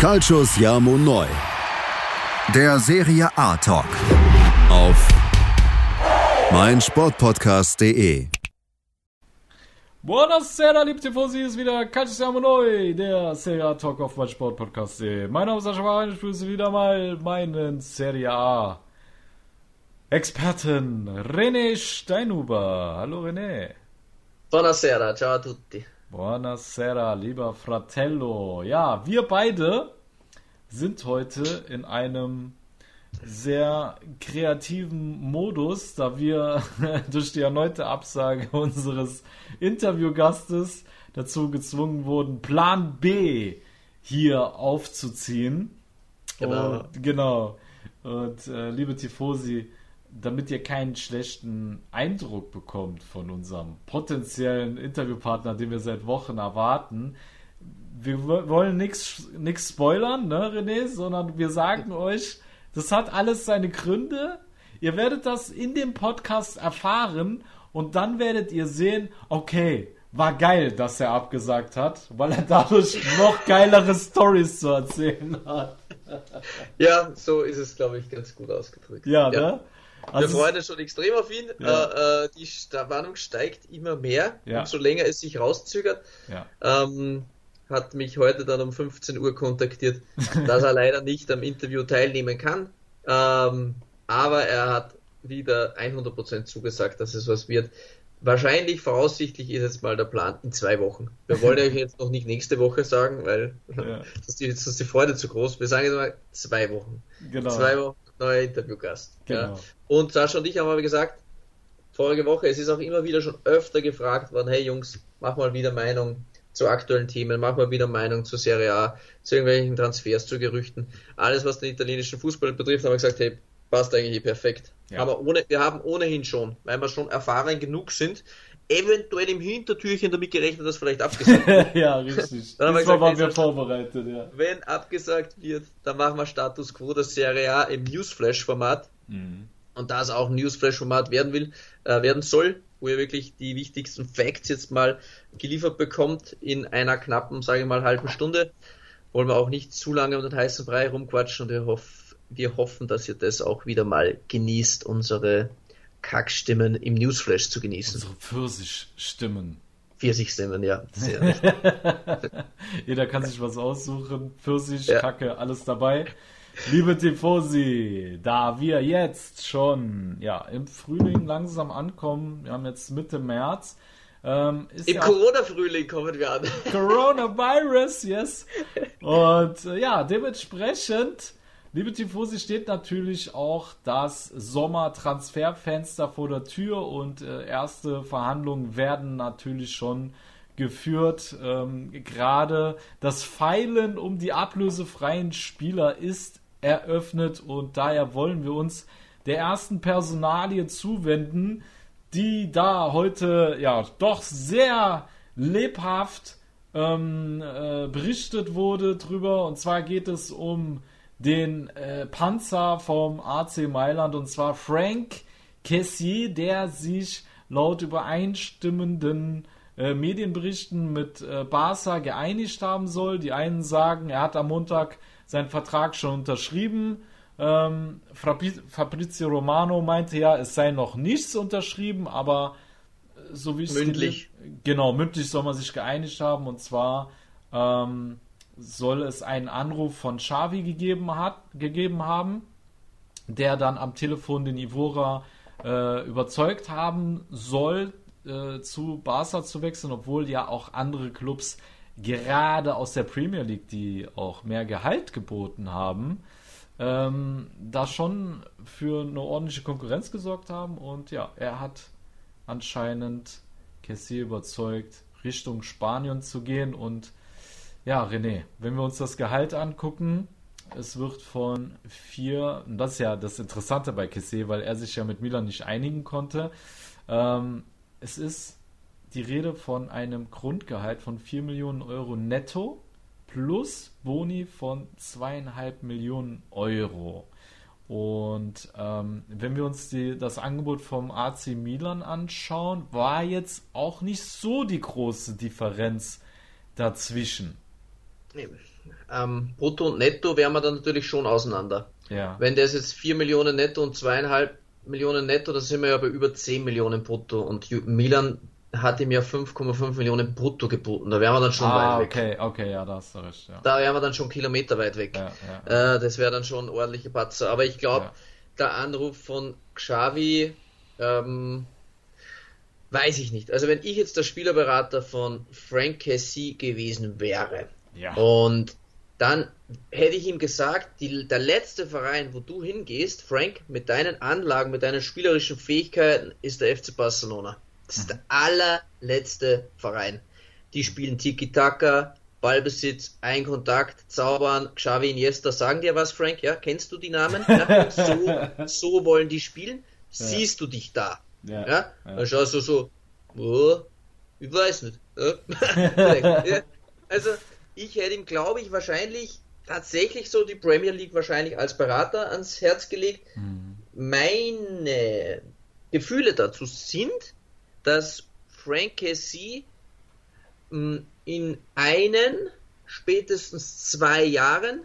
Calcius Jamo Neu. Der Serie A Talk. Auf meinsportpodcast.de. Buonasera, liebe Tifosi, ist wieder Calcius Jamo Neu, der Serie A Talk auf meinsportpodcast.de. Mein Name ist Sascha Wein, ich begrüße wieder mal meinen Serie A Experten René Steinhuber. Hallo René. Buonasera, ciao a tutti. Buonasera, lieber Fratello. Ja, wir beide sind heute in einem sehr kreativen Modus, da wir durch die erneute Absage unseres Interviewgastes dazu gezwungen wurden, Plan B hier aufzuziehen. Genau. Und, genau. Und äh, liebe Tifosi, damit ihr keinen schlechten Eindruck bekommt von unserem potenziellen Interviewpartner, den wir seit Wochen erwarten, wir wollen nichts spoilern, ne, René, sondern wir sagen euch, das hat alles seine Gründe. Ihr werdet das in dem Podcast erfahren und dann werdet ihr sehen, okay, war geil, dass er abgesagt hat, weil er dadurch noch geilere Stories zu erzählen hat. Ja, so ist es, glaube ich, ganz gut ausgedrückt. Ja, ja. ne? Also wir freuen uns schon extrem auf ihn. Ja. Äh, äh die Warnung steigt immer mehr, ja. umso länger es sich rauszögert. Ja. Ähm, hat mich heute dann um 15 Uhr kontaktiert, dass er leider nicht am Interview teilnehmen kann. Ähm, aber er hat wieder 100% zugesagt, dass es was wird. Wahrscheinlich, voraussichtlich ist jetzt mal der Plan in zwei Wochen. Wir wollen euch jetzt noch nicht nächste Woche sagen, weil ja. das, ist die, das ist die Freude zu groß. Wir sagen jetzt mal zwei Wochen. Genau. Zwei Wochen neuer Interviewgast. Genau. Ja. Und Sascha und ich haben aber gesagt, vorige Woche, es ist auch immer wieder schon öfter gefragt worden, hey Jungs, mach mal wieder Meinung zu aktuellen Themen, mach mal wieder Meinung zu Serie A, zu irgendwelchen Transfers, zu Gerüchten. Alles, was den italienischen Fußball betrifft, haben wir gesagt, hey, passt eigentlich perfekt. Ja. Aber ohne, wir haben ohnehin schon, weil wir schon erfahren genug sind, eventuell im Hintertürchen damit gerechnet, dass vielleicht abgesagt wird. ja, richtig. Dann haben wir gesagt, waren wir vorbereitet, ja. Wenn abgesagt wird, dann machen wir Status Quo der Serie A im Newsflash-Format. Mhm. Und da es auch ein Newsflash-Format werden will, äh, werden soll, wo ihr wirklich die wichtigsten Facts jetzt mal geliefert bekommt in einer knappen, sage ich mal, halben Stunde, wollen wir auch nicht zu lange um den heißen Brei rumquatschen und wir, hoff, wir hoffen, dass ihr das auch wieder mal genießt, unsere Kackstimmen im Newsflash zu genießen. Unsere Pfirsichstimmen. Pfirsichstimmen, ja. Jeder kann sich was aussuchen. Pfirsich, ja. Kacke, alles dabei. Liebe Tifosi, da wir jetzt schon ja, im Frühling langsam ankommen, wir haben jetzt Mitte März. Ähm, Im ja Corona-Frühling kommen wir an. Coronavirus, yes. Und äh, ja, dementsprechend Liebe Tifosi, steht natürlich auch das Sommertransferfenster vor der Tür und äh, erste Verhandlungen werden natürlich schon geführt. Ähm, Gerade das Pfeilen um die ablösefreien Spieler ist eröffnet und daher wollen wir uns der ersten Personalie zuwenden, die da heute ja doch sehr lebhaft ähm, äh, berichtet wurde drüber. Und zwar geht es um den äh, Panzer vom AC Mailand und zwar Frank Kessier, der sich laut übereinstimmenden äh, Medienberichten mit äh, Barca geeinigt haben soll. Die einen sagen, er hat am Montag seinen Vertrag schon unterschrieben. Ähm, Fabrizio Romano meinte ja, es sei noch nichts unterschrieben, aber äh, so wie es mündlich. genau, mündlich soll man sich geeinigt haben und zwar ähm, soll es einen Anruf von Xavi gegeben, hat, gegeben haben, der dann am Telefon den Ivora äh, überzeugt haben soll, äh, zu Barca zu wechseln, obwohl ja auch andere Clubs gerade aus der Premier League, die auch mehr Gehalt geboten haben, ähm, da schon für eine ordentliche Konkurrenz gesorgt haben. Und ja, er hat anscheinend Kessier überzeugt, Richtung Spanien zu gehen und ja, René, wenn wir uns das Gehalt angucken, es wird von vier, und das ist ja das Interessante bei Kessé, weil er sich ja mit Milan nicht einigen konnte. Ähm, es ist die Rede von einem Grundgehalt von 4 Millionen Euro netto plus Boni von zweieinhalb Millionen Euro. Und ähm, wenn wir uns die, das Angebot vom AC Milan anschauen, war jetzt auch nicht so die große Differenz dazwischen. Ähm, brutto und netto wären wir dann natürlich schon auseinander. Ja. Wenn das jetzt 4 Millionen netto und zweieinhalb Millionen netto, dann sind wir ja bei über 10 Millionen brutto. Und Milan hat ihm ja 5,5 Millionen brutto geboten. Da wären wir dann schon ah, weit weg. Okay, okay, ja, da hast du recht. Ja. Da wären wir dann schon Kilometer weit weg. Ja, ja. Äh, das wäre dann schon ordentliche Patzer. Aber ich glaube, der Anruf von Xavi, ähm, weiß ich nicht. Also wenn ich jetzt der Spielerberater von Frank Cassie gewesen wäre und dann hätte ich ihm gesagt, die, der letzte Verein, wo du hingehst, Frank, mit deinen Anlagen, mit deinen spielerischen Fähigkeiten, ist der FC Barcelona. Das ist der allerletzte Verein. Die spielen Tiki-Taka, Ballbesitz, ein Kontakt, Zaubern, Xavi Iniesta, sagen dir was, Frank? Ja, kennst du die Namen? Ja? So, so wollen die spielen. Siehst du dich da? Ja. ja? Dann schaust du so, oh, ich weiß nicht. Ja? also, ich hätte ihm, glaube ich, wahrscheinlich tatsächlich so die Premier League wahrscheinlich als Berater ans Herz gelegt. Mhm. Meine Gefühle dazu sind, dass Frank Casey hm, in einen, spätestens zwei Jahren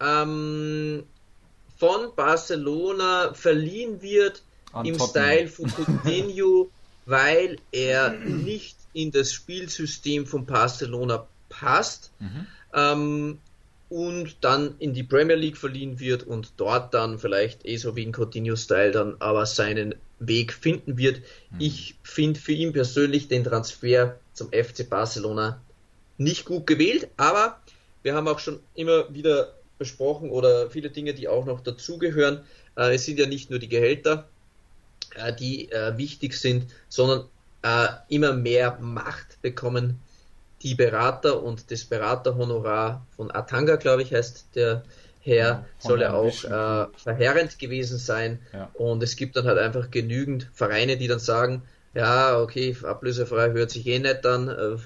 ähm, von Barcelona verliehen wird An im Tottenham. Style von Coutinho, weil er nicht in das Spielsystem von Barcelona passt. Mhm. Ähm, und dann in die Premier League verliehen wird und dort dann vielleicht eh so wie in Coutinho-Style dann aber seinen Weg finden wird. Mhm. Ich finde für ihn persönlich den Transfer zum FC Barcelona nicht gut gewählt, aber wir haben auch schon immer wieder besprochen oder viele Dinge, die auch noch dazugehören. Äh, es sind ja nicht nur die Gehälter, äh, die äh, wichtig sind, sondern äh, immer mehr Macht bekommen die Berater und das Beraterhonorar von Atanga, glaube ich, heißt der Herr, ja, soll ja auch äh, verheerend gewesen sein. Ja. Und es gibt dann halt einfach genügend Vereine, die dann sagen, ja, okay, ablösefrei hört sich eh nicht dann, äh,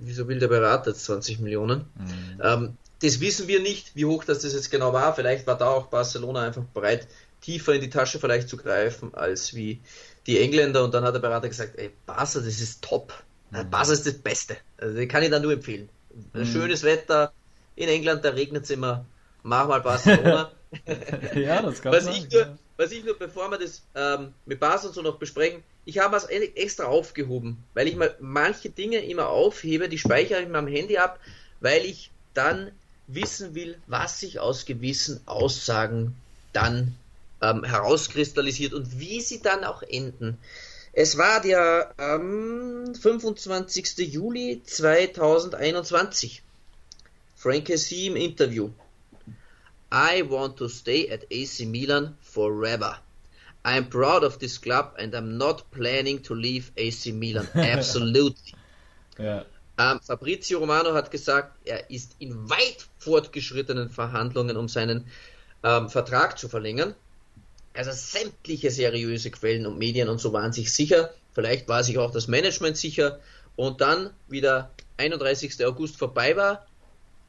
wieso will der Berater jetzt 20 Millionen? Mhm. Ähm, das wissen wir nicht, wie hoch das, das jetzt genau war. Vielleicht war da auch Barcelona einfach bereit, tiefer in die Tasche vielleicht zu greifen, als wie die Engländer. Und dann hat der Berater gesagt, ey, Barca, das ist top. Mhm. Barca ist das Beste. Also, den kann ich dann nur empfehlen. Mhm. Schönes Wetter. In England, da regnet es immer. Mach mal Barcelona. ja, das kann was sein, ich nur, ja. Was ich nur, bevor wir das ähm, mit und so noch besprechen, ich habe was extra aufgehoben, weil ich mal manche Dinge immer aufhebe, die speichere ich mir am Handy ab, weil ich dann wissen will, was sich aus gewissen Aussagen dann ähm, herauskristallisiert und wie sie dann auch enden. Es war der ähm, 25. Juli 2021. Frank Cassie im Interview. I want to stay at AC Milan forever. I'm proud of this club and I'm not planning to leave AC Milan. Absolutely. ja. ähm, Fabrizio Romano hat gesagt, er ist in weit fortgeschrittenen Verhandlungen, um seinen ähm, Vertrag zu verlängern. Also sämtliche seriöse Quellen und Medien und so waren sich sicher. Vielleicht war sich auch das Management sicher. Und dann, wie der 31. August vorbei war,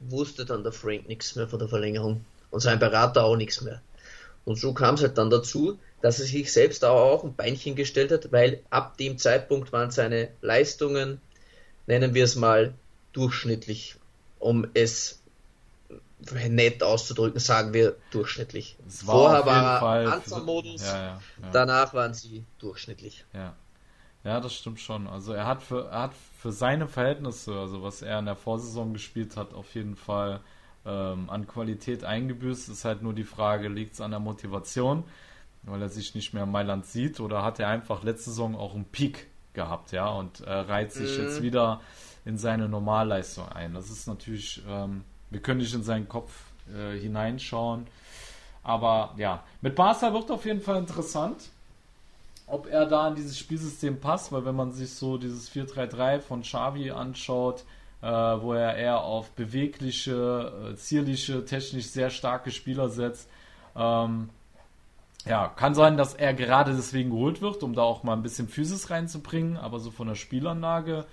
wusste dann der Frank nichts mehr von der Verlängerung und sein Berater auch nichts mehr. Und so kam es halt dann dazu, dass er sich selbst auch ein Beinchen gestellt hat, weil ab dem Zeitpunkt waren seine Leistungen, nennen wir es mal, durchschnittlich, um es nett auszudrücken, sagen wir durchschnittlich. Vorher war er Panzermodus, ja, ja, ja. danach waren sie durchschnittlich. Ja. ja, das stimmt schon. Also er hat für, er hat für seine Verhältnisse, also was er in der Vorsaison gespielt hat, auf jeden Fall ähm, an Qualität eingebüßt. Ist halt nur die Frage, liegt es an der Motivation, weil er sich nicht mehr in Mailand sieht, oder hat er einfach letzte Saison auch einen Peak gehabt, ja, und äh, reiht sich mhm. jetzt wieder in seine Normalleistung ein. Das ist natürlich ähm, wir können nicht in seinen Kopf äh, hineinschauen. Aber ja, mit Barca wird auf jeden Fall interessant, ob er da in dieses Spielsystem passt, weil wenn man sich so dieses 4-3-3 von Xavi anschaut, äh, wo er eher auf bewegliche, äh, zierliche, technisch sehr starke Spieler setzt, ähm, ja, kann sein, dass er gerade deswegen geholt wird, um da auch mal ein bisschen Physis reinzubringen, aber so von der Spielanlage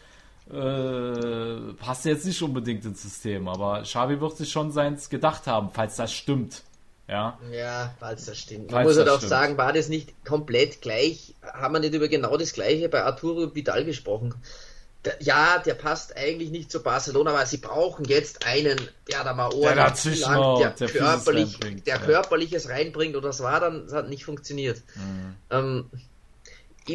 äh, passt jetzt nicht unbedingt ins System, aber Xavi wird sich schon seins gedacht haben, falls das stimmt. Ja, ja falls das stimmt. Man muss halt auch stimmt. sagen, war das nicht komplett gleich, haben wir nicht über genau das gleiche bei Arturo Vidal gesprochen. ja, der passt eigentlich nicht zu Barcelona, aber sie brauchen jetzt einen, der da mal Ohren der, dazwischen der, der körperlich, reinbringt, der ja. körperliches reinbringt und das war dann, das hat nicht funktioniert. Mhm. Ähm,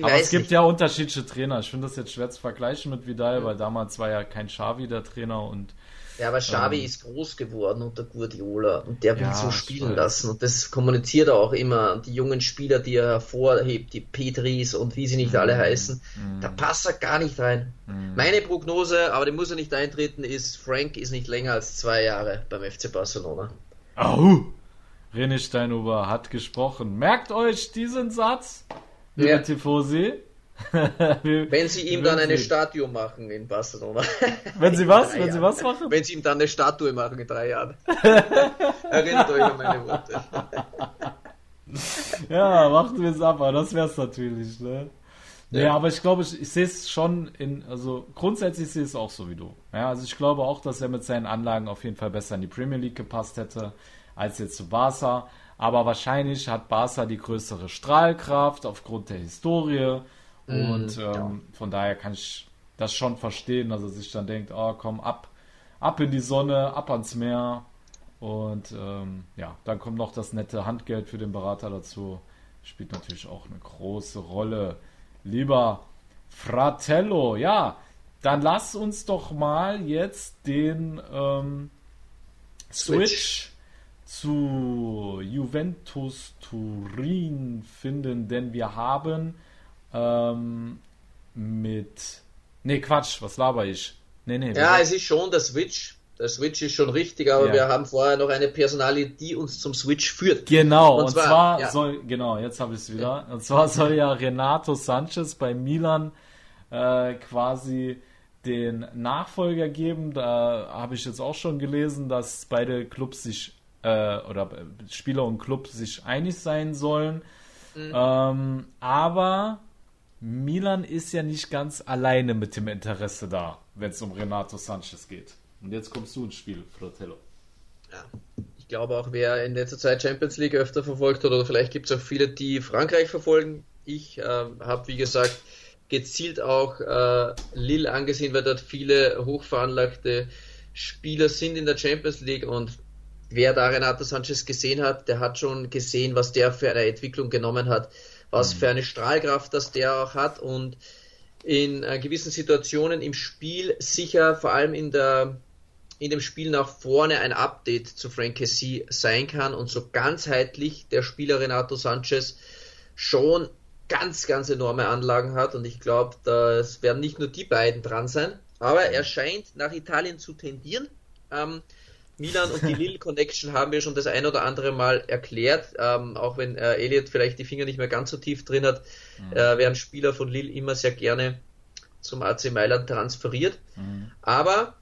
aber es gibt nicht. ja unterschiedliche Trainer. Ich finde das jetzt schwer zu vergleichen mit Vidal, mhm. weil damals war ja kein Xavi der Trainer und ja, aber Xavi ähm, ist groß geworden unter Guardiola und der will ja, so spielen lassen und das kommuniziert er auch immer. Die jungen Spieler, die er hervorhebt, die Petris und wie sie nicht mhm. alle heißen, mhm. da passt er gar nicht rein. Mhm. Meine Prognose, aber die muss er nicht eintreten, ist, Frank ist nicht länger als zwei Jahre beim FC Barcelona. Au! René Steinhuber hat gesprochen. Merkt euch diesen Satz, liebe ja. Tifosi. Wenn sie ihm dann eine Statue machen in Barcelona. Wenn sie was? Wenn sie was machen? Wenn sie ihm dann eine Statue machen in drei Jahren. Erinnert euch an meine Worte. ja, macht mir es ab, aber das wäre es natürlich, ne? Ja. ja, aber ich glaube, ich, ich sehe es schon in, also grundsätzlich sehe ich es auch so wie du. Ja, also ich glaube auch, dass er mit seinen Anlagen auf jeden Fall besser in die Premier League gepasst hätte, als jetzt zu Barca. Aber wahrscheinlich hat Barca die größere Strahlkraft aufgrund der Historie Mhm, und ähm, ja. von daher kann ich das schon verstehen, dass er sich dann denkt, oh komm, ab, ab in die Sonne, ab ans Meer. Und ähm, ja, dann kommt noch das nette Handgeld für den Berater dazu. Spielt natürlich auch eine große Rolle. Lieber Fratello, ja, dann lass uns doch mal jetzt den ähm, Switch. Switch zu Juventus Turin finden, denn wir haben ähm, mit. Nee, Quatsch, was laber ich? Nee, nee. Ja, es ist schon der Switch. Der Switch ist schon richtig, aber ja. wir haben vorher noch eine Personalie, die uns zum Switch führt. Genau, und, und zwar, zwar ja. soll, genau, jetzt habe ich es wieder. Und zwar soll ja Renato Sanchez bei Milan äh, quasi den Nachfolger geben. Da habe ich jetzt auch schon gelesen, dass beide Clubs sich äh, oder Spieler und Club sich einig sein sollen. Mhm. Ähm, aber Milan ist ja nicht ganz alleine mit dem Interesse da, wenn es um Renato Sanchez geht. Und jetzt kommst du ins Spiel, Fratello. Ja, ich glaube auch, wer in letzter Zeit Champions League öfter verfolgt hat, oder vielleicht gibt es auch viele, die Frankreich verfolgen. Ich äh, habe, wie gesagt, gezielt auch äh, Lille angesehen, weil dort viele hochveranlagte Spieler sind in der Champions League und wer da Renato Sanchez gesehen hat, der hat schon gesehen, was der für eine Entwicklung genommen hat was mhm. für eine Strahlkraft das der auch hat und in äh, gewissen Situationen im Spiel sicher, vor allem in der in dem Spiel nach vorne ein Update zu Frank Cassie sein kann und so ganzheitlich der Spieler Renato Sanchez schon ganz, ganz enorme Anlagen hat und ich glaube, das werden nicht nur die beiden dran sein, aber er scheint nach Italien zu tendieren. Ähm, Milan und die Lille Connection haben wir schon das ein oder andere Mal erklärt, ähm, auch wenn äh, Elliot vielleicht die Finger nicht mehr ganz so tief drin hat, mhm. äh, werden Spieler von Lille immer sehr gerne zum AC Mailand transferiert. Mhm. Aber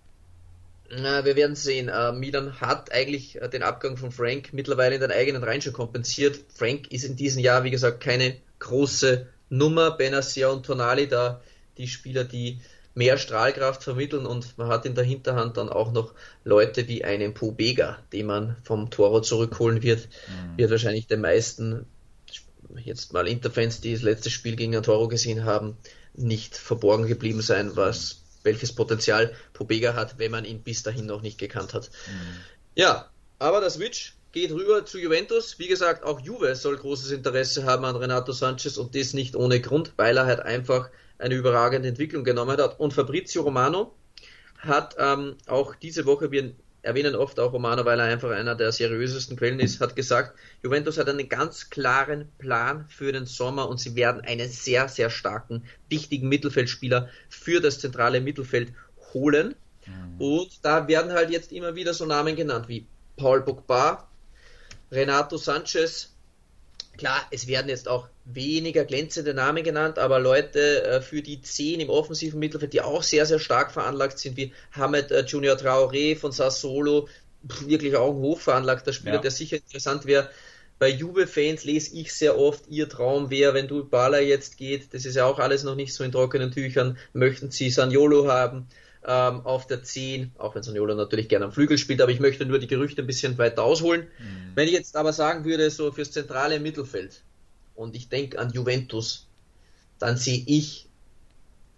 äh, wir werden sehen. Äh, Milan hat eigentlich äh, den Abgang von Frank mittlerweile in den eigenen Reihen schon kompensiert. Frank ist in diesem Jahr, wie gesagt, keine große Nummer. Benacer und Tonali da die Spieler, die mehr Strahlkraft vermitteln und man hat in der Hinterhand dann auch noch Leute wie einen Pobega, den man vom Toro zurückholen wird, mhm. wird wahrscheinlich den meisten jetzt mal Interfans, die das letzte Spiel gegen ein Toro gesehen haben, nicht verborgen geblieben sein, was welches Potenzial Pobega hat, wenn man ihn bis dahin noch nicht gekannt hat. Mhm. Ja, aber der Switch geht rüber zu Juventus. Wie gesagt, auch Juve soll großes Interesse haben an Renato Sanchez und das nicht ohne Grund, weil er halt einfach eine überragende Entwicklung genommen hat. Und Fabrizio Romano hat ähm, auch diese Woche, wir erwähnen oft auch Romano, weil er einfach einer der seriösesten Quellen ist, hat gesagt, Juventus hat einen ganz klaren Plan für den Sommer und sie werden einen sehr, sehr starken, wichtigen Mittelfeldspieler für das zentrale Mittelfeld holen. Mhm. Und da werden halt jetzt immer wieder so Namen genannt wie Paul Pogba, Renato Sanchez, Klar, es werden jetzt auch weniger glänzende Namen genannt, aber Leute äh, für die 10 im offensiven Mittelfeld, die auch sehr, sehr stark veranlagt sind, wie Hamed äh, Junior Traoré von Sassolo, wirklich auch ein hochveranlagter Spieler, ja. der sicher interessant wäre. Bei Juve-Fans lese ich sehr oft, ihr Traum wäre, wenn du Bala jetzt geht, das ist ja auch alles noch nicht so in trockenen Tüchern, möchten sie Saniolo haben ähm, auf der 10, auch wenn Saniolo natürlich gerne am Flügel spielt, aber ich möchte nur die Gerüchte ein bisschen weiter ausholen. Mhm. Wenn ich jetzt aber sagen würde, so fürs zentrale Mittelfeld und ich denke an Juventus, dann sehe ich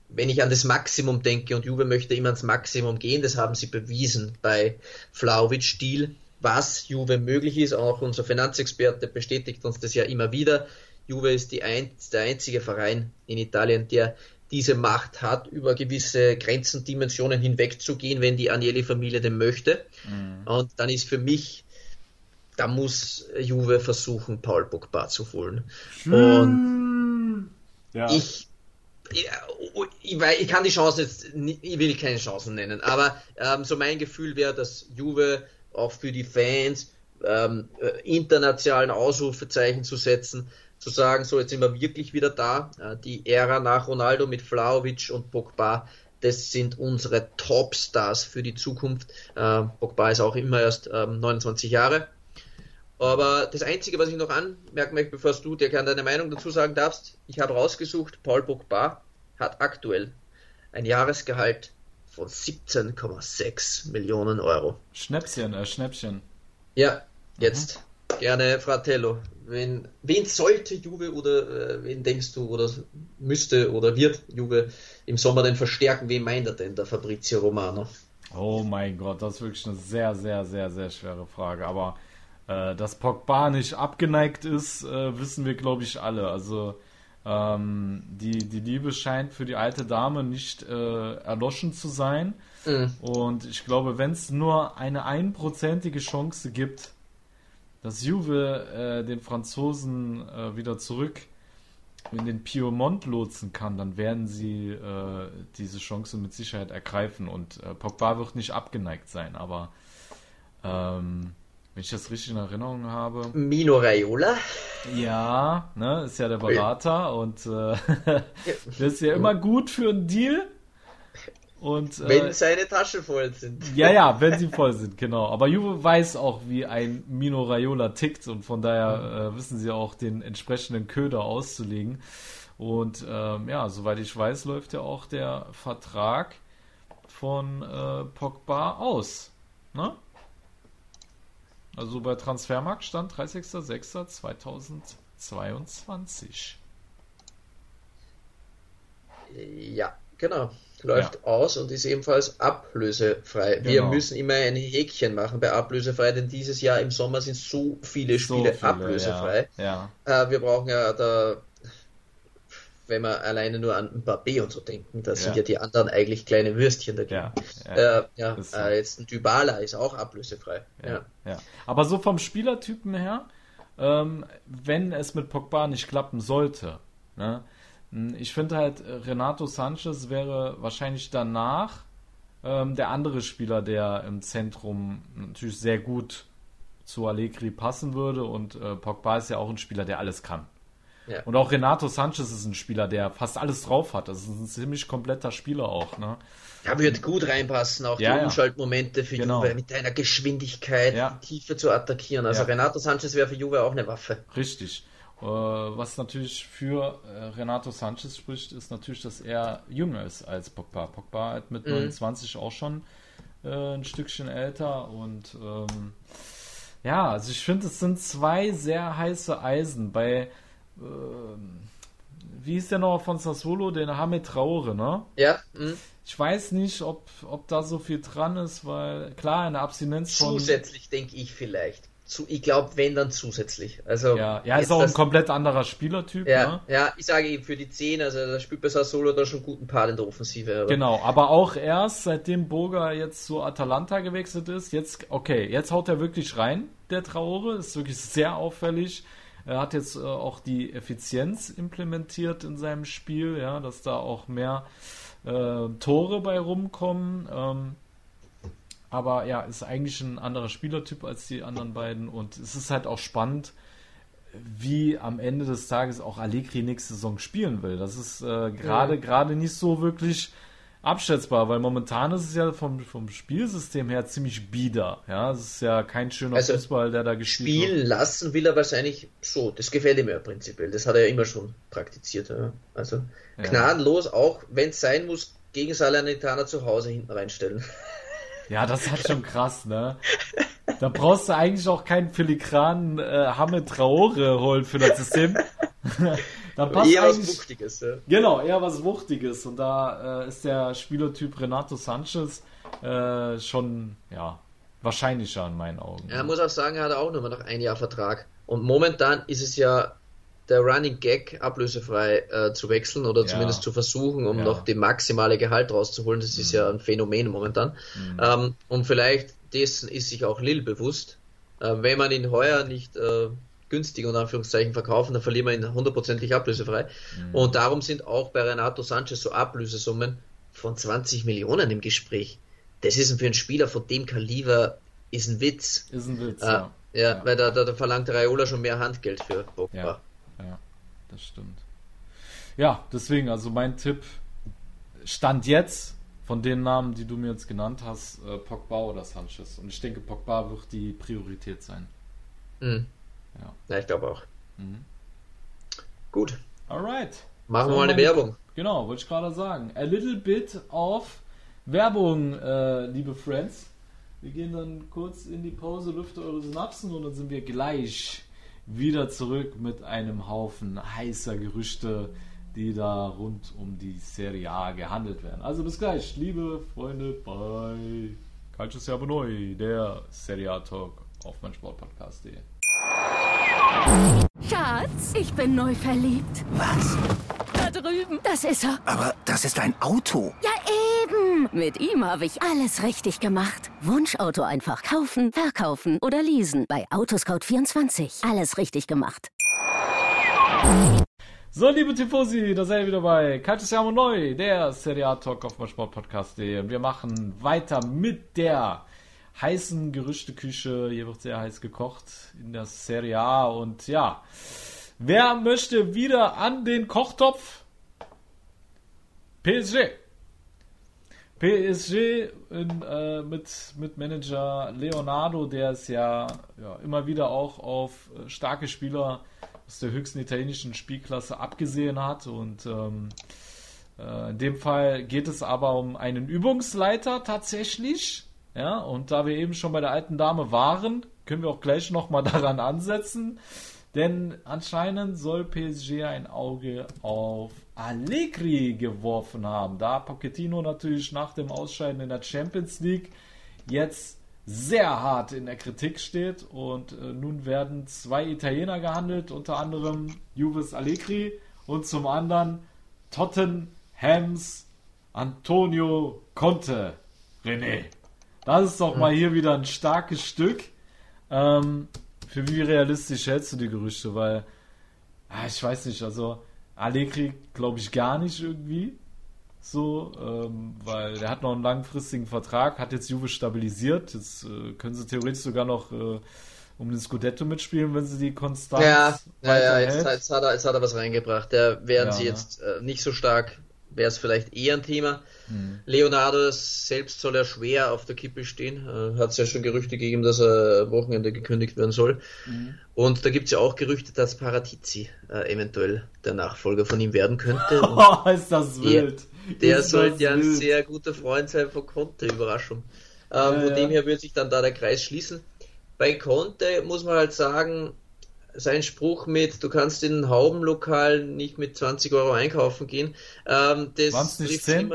wenn ich an das Maximum denke und Juve möchte immer ans Maximum gehen, das haben sie bewiesen bei Flauwitsch-Stil, was Juve möglich ist. Auch unser Finanzexperte bestätigt uns das ja immer wieder. Juve ist ein, der einzige Verein in Italien, der diese Macht hat, über gewisse Grenzen, Dimensionen hinwegzugehen, wenn die Agnelli-Familie denn möchte. Mhm. Und dann ist für mich, da muss Juve versuchen, Paul Pogba zu holen. Und ja. ich, ich, ich, kann die Chancen jetzt, ich will keine Chancen nennen, aber ähm, so mein Gefühl wäre, dass Juve auch für die Fans ähm, äh, internationalen Ausrufezeichen zu setzen, zu sagen, so jetzt sind wir wirklich wieder da. Äh, die Ära nach Ronaldo mit Vlaovic und Pogba, das sind unsere Topstars für die Zukunft. Äh, Pogba ist auch immer erst 29 ähm, Jahre. Aber das Einzige, was ich noch anmerken möchte, bevor du dir gerne deine Meinung dazu sagen darfst, ich habe rausgesucht, Paul Pogba hat aktuell ein Jahresgehalt von 17,6 Millionen Euro. Schnäppchen, äh, Schnäppchen. Ja, jetzt mhm. gerne Fratello. Wen, wen sollte Juve oder äh, wen denkst du oder müsste oder wird Juve im Sommer denn verstärken? Wen meint er denn, der Fabrizio Romano? Oh mein Gott, das ist wirklich eine sehr, sehr, sehr, sehr schwere Frage. Aber äh, dass Pogba nicht abgeneigt ist, äh, wissen wir, glaube ich, alle. Also ähm, die, die Liebe scheint für die alte Dame nicht äh, erloschen zu sein. Mhm. Und ich glaube, wenn es nur eine einprozentige Chance gibt, dass Juve äh, den Franzosen äh, wieder zurück in den Piemont lotsen kann, dann werden sie äh, diese Chance mit Sicherheit ergreifen und äh, Pogba wird nicht abgeneigt sein, aber ähm, wenn ich das richtig in Erinnerung habe. Mino Raiola? Ja, ne, ist ja der Berater und äh, das ist ja immer gut für einen Deal. Und, äh, wenn seine Taschen voll sind. Ja, ja, wenn sie voll sind, genau. Aber Juve weiß auch, wie ein Mino Raiola tickt und von daher äh, wissen sie auch, den entsprechenden Köder auszulegen. Und ähm, ja, soweit ich weiß, läuft ja auch der Vertrag von äh, Pogba aus. Ne? Also bei Transfermarkt stand 30.06.2022. Ja, genau läuft ja. aus und ist ebenfalls ablösefrei. Genau. Wir müssen immer ein Häkchen machen bei ablösefrei, denn dieses Jahr im Sommer sind so viele Spiele so viele, ablösefrei. Ja. Ja. Äh, wir brauchen ja da, wenn wir alleine nur an Mbappé und so denken, da sind ja die anderen eigentlich kleine Würstchen dagegen. Ja, äh, so. äh, jetzt ein Dybala ist auch ablösefrei. Aber so vom Spielertypen her, ähm, wenn es mit Pogba nicht klappen sollte, ne, ich finde halt, äh, Renato Sanchez wäre wahrscheinlich danach ähm, der andere Spieler, der im Zentrum natürlich sehr gut zu Allegri passen würde. Und äh, Pogba ist ja auch ein Spieler, der alles kann. Ja. Und auch Renato Sanchez ist ein Spieler, der fast alles drauf hat. Das ist ein ziemlich kompletter Spieler auch. Ne? Ja, wird gut reinpassen, auch ja, die Umschaltmomente für genau. Juve mit einer Geschwindigkeit, ja. die Tiefe zu attackieren. Also Renato Sanchez wäre für Juve auch eine Waffe. Richtig. Äh, was natürlich für äh, Renato Sanchez spricht, ist natürlich, dass er jünger ist als Pogba. Pogba hat mit mhm. 29 auch schon äh, ein Stückchen älter und ähm, ja, also ich finde, es sind zwei sehr heiße Eisen. Bei äh, wie ist der noch von Sassuolo, den Hamid Traore, ne? Ja. Mh. Ich weiß nicht, ob, ob da so viel dran ist, weil klar, eine Abstinenz von. Zusätzlich denke ich vielleicht zu, ich glaube, wenn dann zusätzlich. Also ja, ja ist auch ein komplett anderer Spielertyp. Ja, ne? ja ich sage eben für die 10, also da spielt bei Solo da schon einen guten Part in der Offensive. Aber genau, aber auch erst seitdem Boga jetzt zu Atalanta gewechselt ist, jetzt, okay, jetzt haut er wirklich rein, der Traore, ist wirklich sehr auffällig. Er hat jetzt äh, auch die Effizienz implementiert in seinem Spiel, ja, dass da auch mehr äh, Tore bei rumkommen. Ähm, aber ja, ist eigentlich ein anderer Spielertyp als die anderen beiden und es ist halt auch spannend, wie am Ende des Tages auch Allegri nächste Saison spielen will. Das ist äh, gerade ja. gerade nicht so wirklich abschätzbar, weil momentan ist es ja vom, vom Spielsystem her ziemlich bieder. Ja, es ist ja kein schöner also, Fußball, der da gespielt spielen wird. Spielen lassen will er wahrscheinlich so. Das gefällt ihm ja prinzipiell. Das hat er ja immer schon praktiziert. Ja. Also ja. gnadenlos, auch wenn es sein muss, gegen Salernitana zu Hause hinten reinstellen. Ja, das ist halt schon krass, ne? Da brauchst du eigentlich auch keinen filigranen äh, Hamme Traore holen für das System. dann passt eher was Wuchtiges. Ja. Genau, eher was Wuchtiges. Und da äh, ist der Spielertyp Renato Sanchez äh, schon ja, wahrscheinlicher in meinen Augen. Er muss auch sagen, er hat auch nur noch ein Jahr Vertrag. Und momentan ist es ja der Running Gag ablösefrei äh, zu wechseln oder ja. zumindest zu versuchen, um ja. noch die maximale Gehalt rauszuholen. Das mhm. ist ja ein Phänomen momentan. Mhm. Ähm, und vielleicht dessen ist sich auch Lil bewusst. Äh, wenn man ihn heuer nicht äh, günstig unter Anführungszeichen verkaufen, dann verlieren wir ihn hundertprozentig ablösefrei. Mhm. Und darum sind auch bei Renato Sanchez so Ablösesummen von 20 Millionen im Gespräch. Das ist für einen Spieler von dem Kaliber ist ein Witz. Ist ein Witz, äh, ja. ja. ja. weil da, da, da verlangt Raiola schon mehr Handgeld für Pogba. Ja. Das stimmt. Ja, deswegen, also mein Tipp stand jetzt von den Namen, die du mir jetzt genannt hast, äh, Pogba oder Sanchez. Und ich denke, Pogba wird die Priorität sein. Mhm. Ja. ja, ich glaube auch. Mhm. Gut. Alright. Machen so, wir mal eine Werbung. Genau, wollte ich gerade sagen. A little bit of Werbung, äh, liebe Friends. Wir gehen dann kurz in die Pause, lüfte eure Synapsen und dann sind wir gleich wieder zurück mit einem Haufen heißer Gerüchte, die da rund um die Serie A gehandelt werden. Also bis gleich, liebe Freunde bei Calcio Servo Neu, der Serie A Talk auf mein Sportpodcast.de. Schatz, ich bin neu verliebt. Was? Da drüben. Das ist er. Aber das ist ein Auto. Ja, eben. Mit ihm habe ich alles richtig gemacht. Wunschauto einfach kaufen, verkaufen oder leasen. Bei Autoscout24. Alles richtig gemacht. So, liebe Tifosi, da seid ihr wieder bei Calcio Neu, der Serie A Talk auf Sportpodcast.de. Und wir machen weiter mit der heißen Gerüchteküche. Hier wird sehr heiß gekocht in der Serie A. Und ja, wer möchte wieder an den Kochtopf? PSG. PSG in, äh, mit, mit Manager Leonardo, der es ja, ja immer wieder auch auf äh, starke Spieler aus der höchsten italienischen Spielklasse abgesehen hat. Und ähm, äh, in dem Fall geht es aber um einen Übungsleiter tatsächlich. Ja, und da wir eben schon bei der alten Dame waren, können wir auch gleich nochmal daran ansetzen. Denn anscheinend soll PSG ein Auge auf Allegri geworfen haben. Da Pochettino natürlich nach dem Ausscheiden in der Champions League jetzt sehr hart in der Kritik steht. Und äh, nun werden zwei Italiener gehandelt, unter anderem Juves Allegri und zum anderen Tottenhams Antonio Conte. René. Das ist doch mal hier wieder ein starkes Stück. Ähm, für wie realistisch hältst du die Gerüchte? Weil, ah, ich weiß nicht, also Allegri glaube ich gar nicht irgendwie. So, ähm, weil der hat noch einen langfristigen Vertrag, hat jetzt Juve stabilisiert. Jetzt äh, können sie theoretisch sogar noch äh, um den Scudetto mitspielen, wenn sie die konstant. Ja, ja, ja jetzt, jetzt, hat er, jetzt hat er was reingebracht. Da wären ja, sie jetzt äh, nicht so stark wäre es vielleicht eher ein Thema. Mhm. Leonardo selbst soll ja schwer auf der Kippe stehen. Äh, Hat es ja schon Gerüchte gegeben, dass er Wochenende gekündigt werden soll. Mhm. Und da gibt es ja auch Gerüchte, dass Paratizi äh, eventuell der Nachfolger von ihm werden könnte. Oh, ist das wild. Der, der sollte ja ein sehr guter Freund sein von Conte, Überraschung. Ähm, ja, von dem her würde sich dann da der Kreis schließen. Bei Conte muss man halt sagen, sein Spruch mit, du kannst in ein Haubenlokal nicht mit 20 Euro einkaufen gehen, ähm, das nicht 10?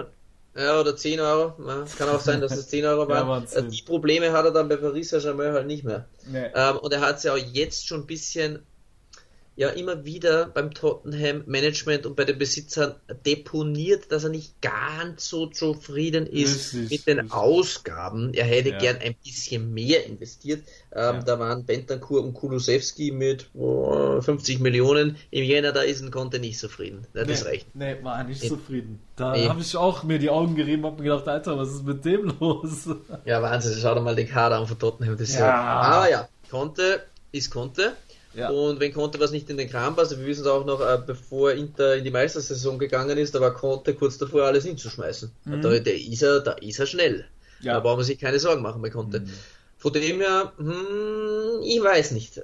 Ja, oder 10 Euro. Kann auch sein, dass es 10 Euro waren. ja, die Probleme hat er dann bei Paris Saint-Germain halt nicht mehr. Nee. Ähm, und er hat es ja auch jetzt schon ein bisschen ja immer wieder beim Tottenham Management und bei den Besitzern deponiert, dass er nicht ganz so zufrieden ist richtig, mit den richtig. Ausgaben. Er hätte ja. gern ein bisschen mehr investiert. Ähm, ja. Da waren Bentancur und Kulusewski mit oh, 50 Millionen. Im Jänner, da ist ein Konte nicht zufrieden. Ja, das nee, reicht. Nee, war nicht nee. zufrieden. Da nee. habe ich auch mir die Augen gerieben und mir gedacht, Alter, was ist mit dem los? Ja, Wahnsinn. Schau dir mal den Kader an von Tottenham. Das ja. Aber ja, Konte ist Konte. Ja. Und wenn Conte was nicht in den Kram passt, wir wissen es auch noch, äh, bevor Inter in die Meistersaison gegangen ist, da war Conte kurz davor, alles hinzuschmeißen. Mhm. Da, der ist er, da ist er schnell. Ja. Da braucht man sich keine Sorgen machen bei Conte. Mhm. Von dem her, hm, ich weiß nicht. Äh,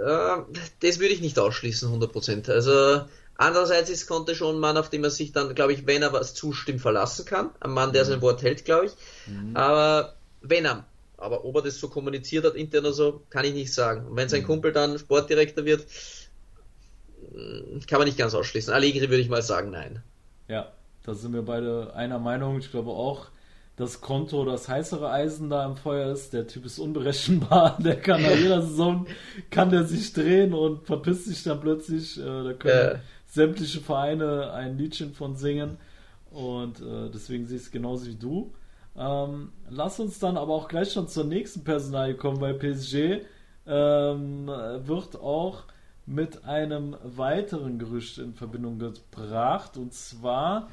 das würde ich nicht ausschließen, 100%. Also, andererseits ist Conte schon ein Mann, auf den man sich dann, glaube ich, wenn er was zustimmt, verlassen kann. Ein Mann, der mhm. sein Wort hält, glaube ich. Mhm. Aber wenn er aber ob er das so kommuniziert hat intern oder so, kann ich nicht sagen. Und wenn sein mhm. Kumpel dann Sportdirektor wird, kann man nicht ganz ausschließen. Allegri würde ich mal sagen, nein. Ja, da sind wir beide einer Meinung. Ich glaube auch, dass Konto das heißere Eisen da im Feuer ist. Der Typ ist unberechenbar. Der kann nach jeder Saison kann der sich drehen und verpisst sich dann plötzlich. Äh, da können äh. sämtliche Vereine ein Liedchen von singen. Und äh, deswegen sehe ich es genauso wie du. Ähm, lass uns dann aber auch gleich schon zur nächsten Personalie kommen, weil PSG ähm, wird auch mit einem weiteren Gerücht in Verbindung gebracht. Und zwar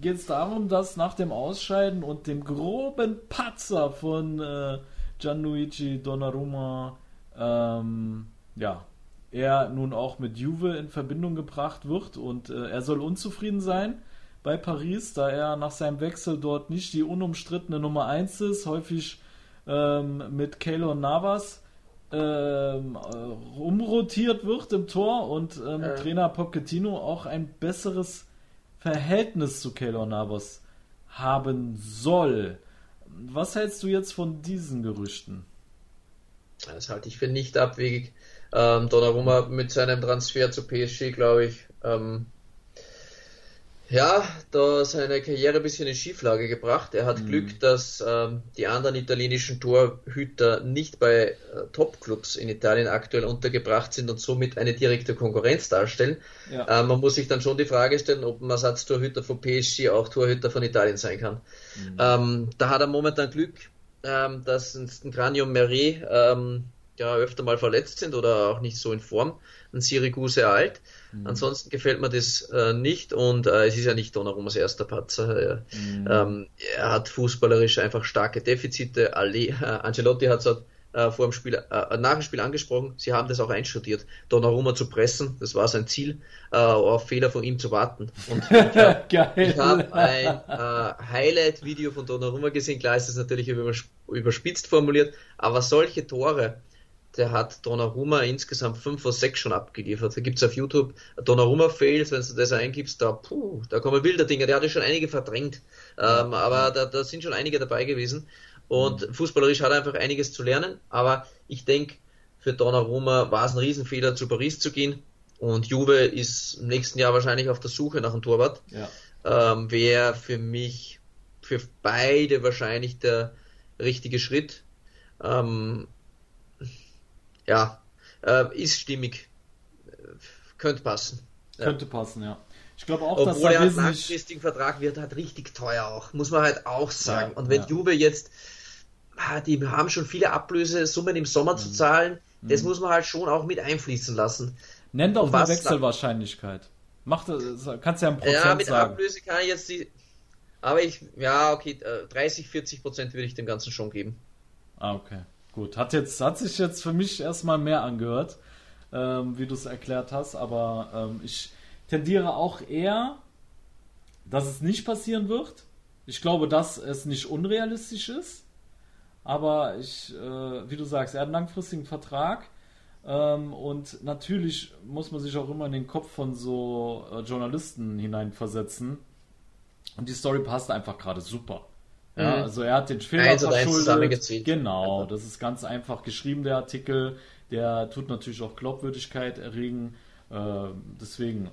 geht es darum, dass nach dem Ausscheiden und dem groben Patzer von äh, Gianluigi Donnarumma ähm, ja, er nun auch mit Juve in Verbindung gebracht wird und äh, er soll unzufrieden sein bei Paris, da er nach seinem Wechsel dort nicht die unumstrittene Nummer 1 ist, häufig ähm, mit Keylor Navas ähm, äh, umrotiert wird im Tor und ähm, äh. Trainer Pochettino auch ein besseres Verhältnis zu Keylor Navas haben soll. Was hältst du jetzt von diesen Gerüchten? Das halte ich für nicht abwegig. Ähm, Donnarumma mit seinem Transfer zu PSG, glaube ich, ähm, ja, da seine Karriere ein bisschen in Schieflage gebracht. Er hat mhm. Glück, dass ähm, die anderen italienischen Torhüter nicht bei äh, Topclubs in Italien aktuell untergebracht sind und somit eine direkte Konkurrenz darstellen. Ja. Ähm, man muss sich dann schon die Frage stellen, ob ein Ersatztorhüter von PSG auch Torhüter von Italien sein kann. Mhm. Ähm, da hat er momentan Glück, ähm, dass ein Cranium Meret ähm, ja öfter mal verletzt sind oder auch nicht so in Form. Ein Syracuse alt. Mhm. Ansonsten gefällt mir das äh, nicht und äh, es ist ja nicht Donnarummas erster Patzer. Er, mhm. ähm, er hat fußballerisch einfach starke Defizite. Ali, äh, Ancelotti hat es äh, vor dem Spiel, äh, nach dem Spiel angesprochen. Sie haben das auch einstudiert. Donnarumma zu pressen, das war sein Ziel, äh, auf Fehler von ihm zu warten. Und ich habe hab ein äh, Highlight-Video von Donnarumma gesehen. Klar ist das natürlich überspitzt formuliert, aber solche Tore der hat Donnarumma insgesamt 5 oder 6 schon abgeliefert. Da gibt es auf YouTube Donnarumma Fails, wenn du das eingibst, da, puh, da kommen wilde Dinge. Der hatte schon einige verdrängt, ähm, aber da, da sind schon einige dabei gewesen. Und mhm. fußballerisch hat er einfach einiges zu lernen, aber ich denke, für Donnarumma war es ein Riesenfehler, zu Paris zu gehen. Und Juve ist im nächsten Jahr wahrscheinlich auf der Suche nach einem Torwart. Ja. Ähm, Wäre für mich, für beide wahrscheinlich der richtige Schritt. Ähm, ja, äh, ist stimmig. Könnte passen. Könnte ja. passen, ja. Ich glaube auch, Obwohl dass er einen langfristigen Vertrag wird, hat richtig teuer auch, muss man halt auch sagen. Ja, Und wenn ja. Juve jetzt, ah, die haben schon viele Ablösesummen im Sommer mhm. zu zahlen, das mhm. muss man halt schon auch mit einfließen lassen. Nenn doch eine Wechselwahrscheinlichkeit. Mach das, kannst ja ein Prozent Ja, mit sagen. Ablöse kann ich jetzt die, aber ich, ja, okay, 30, 40 Prozent würde ich dem Ganzen schon geben. Ah, okay. Gut, hat jetzt hat sich jetzt für mich erstmal mehr angehört, ähm, wie du es erklärt hast, aber ähm, ich tendiere auch eher, dass es nicht passieren wird. Ich glaube, dass es nicht unrealistisch ist, aber ich, äh, wie du sagst, er hat einen langfristigen Vertrag. Ähm, und natürlich muss man sich auch immer in den Kopf von so äh, Journalisten hineinversetzen. Und die Story passt einfach gerade super. Ja, mhm. also er hat den Fehler eins verschuldet. Genau, das ist ganz einfach geschrieben, der Artikel. Der tut natürlich auch Glaubwürdigkeit erregen. Äh, deswegen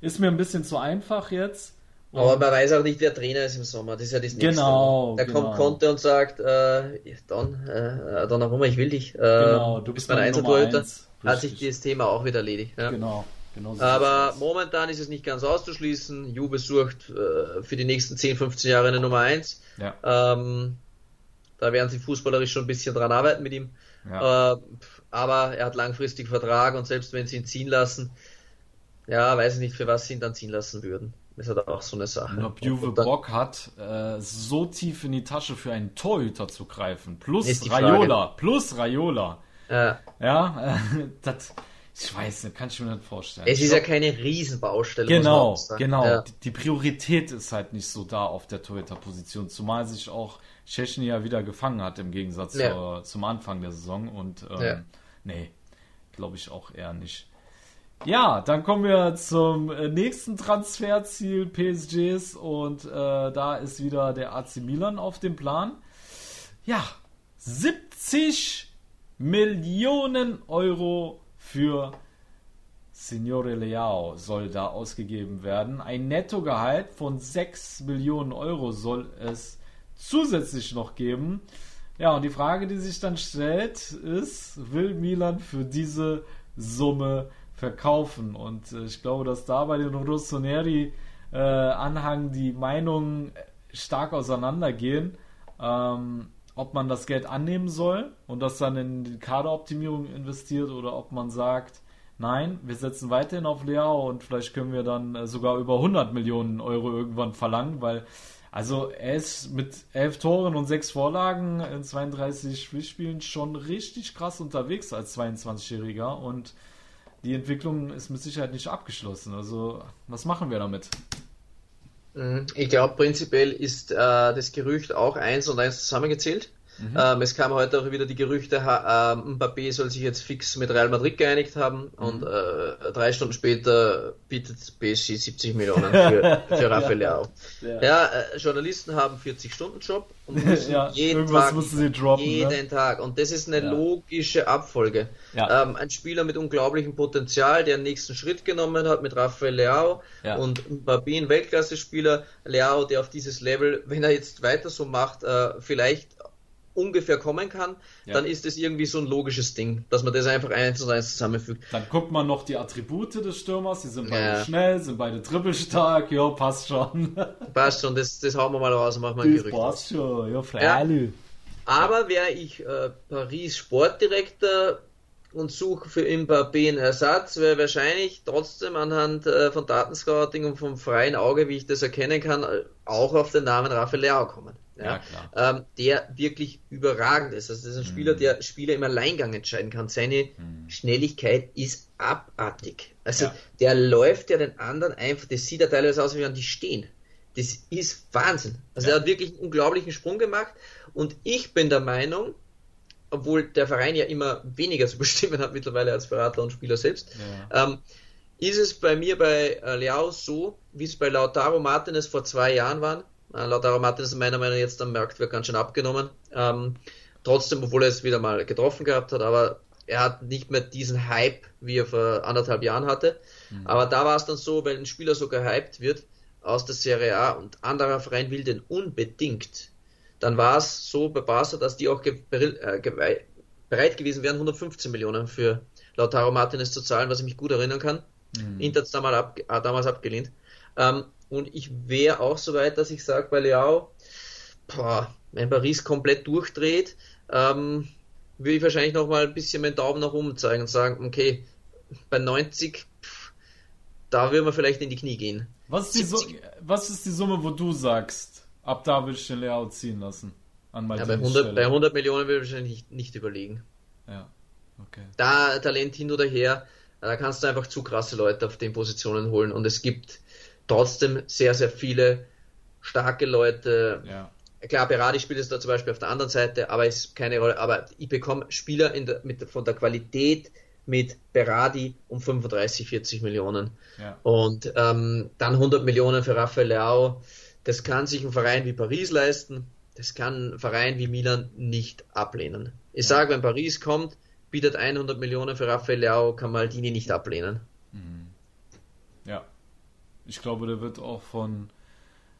ist mir ein bisschen zu einfach jetzt. Und Aber man weiß auch nicht, wer Trainer ist im Sommer. Das ist ja das Nächste. Genau. Da genau. kommt Conte und sagt, äh, Don, äh, Donnarumma, ich will dich. Äh, genau, du bist mein Einzeltorhüter. Hat sich das Thema auch wieder erledigt. Ja. Genau. Genau Aber momentan ist es nicht ganz auszuschließen. Juve sucht äh, für die nächsten 10, 15 Jahre eine Nummer 1. Ja. Ähm, da werden sie fußballerisch schon ein bisschen dran arbeiten mit ihm. Ja. Äh, aber er hat langfristig Vertrag und selbst wenn sie ihn ziehen lassen, ja, weiß ich nicht, für was sie ihn dann ziehen lassen würden. Das ist halt auch so eine Sache. Und ob Juve Bock hat, äh, so tief in die Tasche für einen Torhüter zu greifen. Plus Raiola. Plus Raiola. Ja, ja äh, das ich weiß nicht, kann ich mir nicht vorstellen. Es ist ja keine Riesenbaustelle. Genau, genau. Ja. Die Priorität ist halt nicht so da auf der Toyota-Position, zumal sich auch Tschechien ja wieder gefangen hat im Gegensatz ja. zur, zum Anfang der Saison. Und ähm, ja. nee, glaube ich auch eher nicht. Ja, dann kommen wir zum äh, nächsten Transferziel PSGs und äh, da ist wieder der AC Milan auf dem Plan. Ja, 70 Millionen Euro für Signore Leao soll da ausgegeben werden. Ein Nettogehalt von 6 Millionen Euro soll es zusätzlich noch geben. Ja, und die Frage, die sich dann stellt, ist, will Milan für diese Summe verkaufen? Und äh, ich glaube, dass da bei den Rossoneri-Anhang äh, die Meinungen stark auseinandergehen, ähm, ob man das Geld annehmen soll und das dann in die Kaderoptimierung investiert oder ob man sagt, nein, wir setzen weiterhin auf Leao und vielleicht können wir dann äh, sogar über 100 Millionen Euro irgendwann verlangen, weil also er ist mit elf Toren und sechs Vorlagen in 32 Spielspielen schon richtig krass unterwegs als 22-Jähriger und die Entwicklung ist mit Sicherheit nicht abgeschlossen. Also was machen wir damit? Mhm. Ich glaube, prinzipiell ist äh, das Gerücht auch eins und eins zusammengezählt. Mhm. Ähm, es kam heute auch wieder die Gerüchte, äh, Mbappé soll sich jetzt fix mit Real Madrid geeinigt haben mhm. und äh, drei Stunden später bietet PSG 70 Millionen für, für Rafael Leao. Ja, ja äh, Journalisten haben 40-Stunden-Job und müssen ja, jeden Tag, droppen, ne? jeden ne? Tag. Und das ist eine ja. logische Abfolge. Ähm, ein Spieler mit unglaublichem Potenzial, der den nächsten Schritt genommen hat mit Rafael Leao und Mbappé, ein Weltklasse-Spieler, Leao, der auf dieses Level, wenn er jetzt weiter so macht, äh, vielleicht ungefähr kommen kann, ja. dann ist es irgendwie so ein logisches Ding, dass man das einfach eins und eins zusammenfügt. Dann guckt man noch die Attribute des Stürmers, die sind beide ja. schnell, sind beide trippelstark, ja, passt schon. Passt schon, das, das hauen wir mal raus und machen wir ein Gerücht. passt schon, ja, freilich. Ja. Aber wäre ich äh, Paris Sportdirektor und suche für Mbappé einen Ersatz, wäre wahrscheinlich trotzdem anhand äh, von Datenscouting und vom freien Auge, wie ich das erkennen kann, auch auf den Namen Rafael Leao kommen ja, ja ähm, der wirklich überragend ist. Also das ist ein Spieler, mhm. der Spieler im Alleingang entscheiden kann. Seine mhm. Schnelligkeit ist abartig. Also ja. der läuft ja den anderen einfach, das sieht ja teilweise aus, wie wenn die stehen. Das ist Wahnsinn. Also ja. er hat wirklich einen unglaublichen Sprung gemacht und ich bin der Meinung, obwohl der Verein ja immer weniger zu bestimmen hat mittlerweile als Berater und Spieler selbst, ähm, ist es bei mir bei äh, Leao so, wie es bei Lautaro Martinez vor zwei Jahren war, äh, Lautaro Martinez meiner Meinung nach jetzt am Marktwert ganz schön abgenommen. Ähm, trotzdem, obwohl er es wieder mal getroffen gehabt hat, aber er hat nicht mehr diesen Hype, wie er vor anderthalb Jahren hatte. Mhm. Aber da war es dann so, wenn ein Spieler so gehypt wird aus der Serie A und anderer Verein will den unbedingt, dann war es so bei Barca, dass die auch ge äh, ge bereit gewesen wären, 115 Millionen für Lautaro Martinez zu zahlen, was ich mich gut erinnern kann. Mhm. Inter hat es damals, ab, äh, damals abgelehnt. Ähm, und ich wäre auch so weit, dass ich sage bei Leao, boah, wenn Paris komplett durchdreht, ähm, würde ich wahrscheinlich noch mal ein bisschen meinen Daumen nach oben zeigen und sagen, okay, bei 90, pff, da würden wir vielleicht in die Knie gehen. Was ist, die was ist die Summe, wo du sagst, ab da will ich den Leao ziehen lassen? An ja, bei, 100, bei 100 Millionen würde ich wahrscheinlich nicht, nicht überlegen. Ja, okay. Da Talent hin oder her, da kannst du einfach zu krasse Leute auf den Positionen holen und es gibt trotzdem sehr, sehr viele starke Leute. Ja. Klar, Berardi spielt es da zum Beispiel auf der anderen Seite, aber ist keine Rolle. Aber ich bekomme Spieler der, mit, von der Qualität mit Berardi um 35, 40 Millionen. Ja. Und ähm, dann 100 Millionen für Rafael Leao. Das kann sich ein Verein wie Paris leisten. Das kann ein Verein wie Milan nicht ablehnen. Ich ja. sage, wenn Paris kommt, bietet 100 Millionen für Rafael Leao, kann Maldini nicht ablehnen. Mhm. Ja, ich glaube, der wird auch von,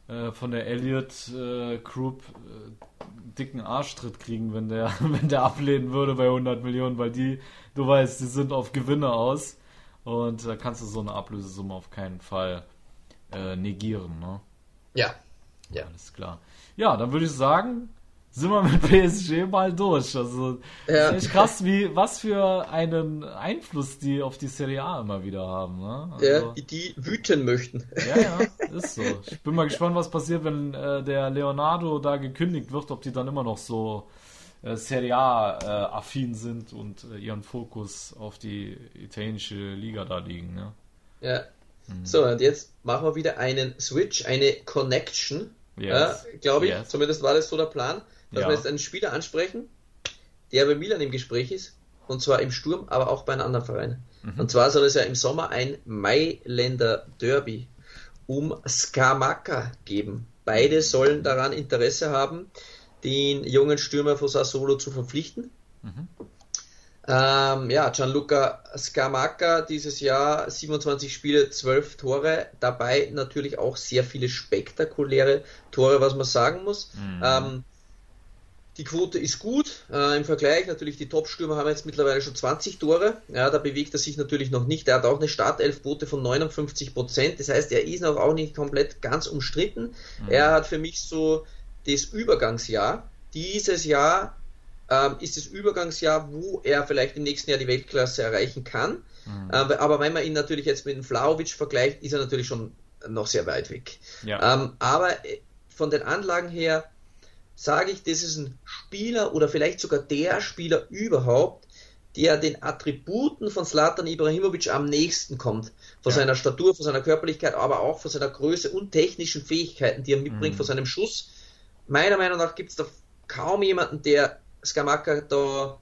äh, von der Elliott äh, Group äh, dicken Arschtritt kriegen, wenn der, wenn der ablehnen würde bei 100 Millionen, weil die, du weißt, die sind auf Gewinne aus und da kannst du so eine Ablösesumme auf keinen Fall äh, negieren, ne? Ja. Ja. Alles klar. Ja, dann würde ich sagen, sind wir mit PSG mal durch. Also ja. ist echt krass, wie was für einen Einfluss die auf die Serie A immer wieder haben. Ne? Also, ja, die, wüten möchten. Ja, ja, ist so. Ich bin mal gespannt, was passiert, wenn äh, der Leonardo da gekündigt wird, ob die dann immer noch so äh, Serie A äh, affin sind und äh, ihren Fokus auf die italienische Liga da liegen. Ne? Ja. Mhm. So, und jetzt machen wir wieder einen Switch, eine Connection. Yes. Ja, glaube ich. Yes. Zumindest war das so der Plan dass ja. wir jetzt einen Spieler ansprechen, der bei Milan im Gespräch ist, und zwar im Sturm, aber auch bei einem anderen Verein. Mhm. Und zwar soll es ja im Sommer ein Mailänder Derby um Skamaka geben. Beide sollen daran Interesse haben, den jungen Stürmer von Sassolo zu verpflichten. Mhm. Ähm, ja, Gianluca Scamacca dieses Jahr 27 Spiele, 12 Tore, dabei natürlich auch sehr viele spektakuläre Tore, was man sagen muss. Mhm. Ähm, die Quote ist gut. Äh, Im Vergleich natürlich die Top-Stürmer haben jetzt mittlerweile schon 20 Tore. Ja, da bewegt er sich natürlich noch nicht. Er hat auch eine Startelfquote von 59 Prozent. Das heißt, er ist noch auch nicht komplett ganz umstritten. Mhm. Er hat für mich so das Übergangsjahr. Dieses Jahr ähm, ist das Übergangsjahr, wo er vielleicht im nächsten Jahr die Weltklasse erreichen kann. Mhm. Ähm, aber wenn man ihn natürlich jetzt mit dem Flauwitsch vergleicht, ist er natürlich schon noch sehr weit weg. Ja. Ähm, aber äh, von den Anlagen her sage ich, das ist ein Spieler oder vielleicht sogar der Spieler überhaupt, der den Attributen von Slatan Ibrahimovic am nächsten kommt. Von ja. seiner Statur, von seiner Körperlichkeit, aber auch von seiner Größe und technischen Fähigkeiten, die er mitbringt, mhm. von seinem Schuss. Meiner Meinung nach gibt es da kaum jemanden, der Skamaka da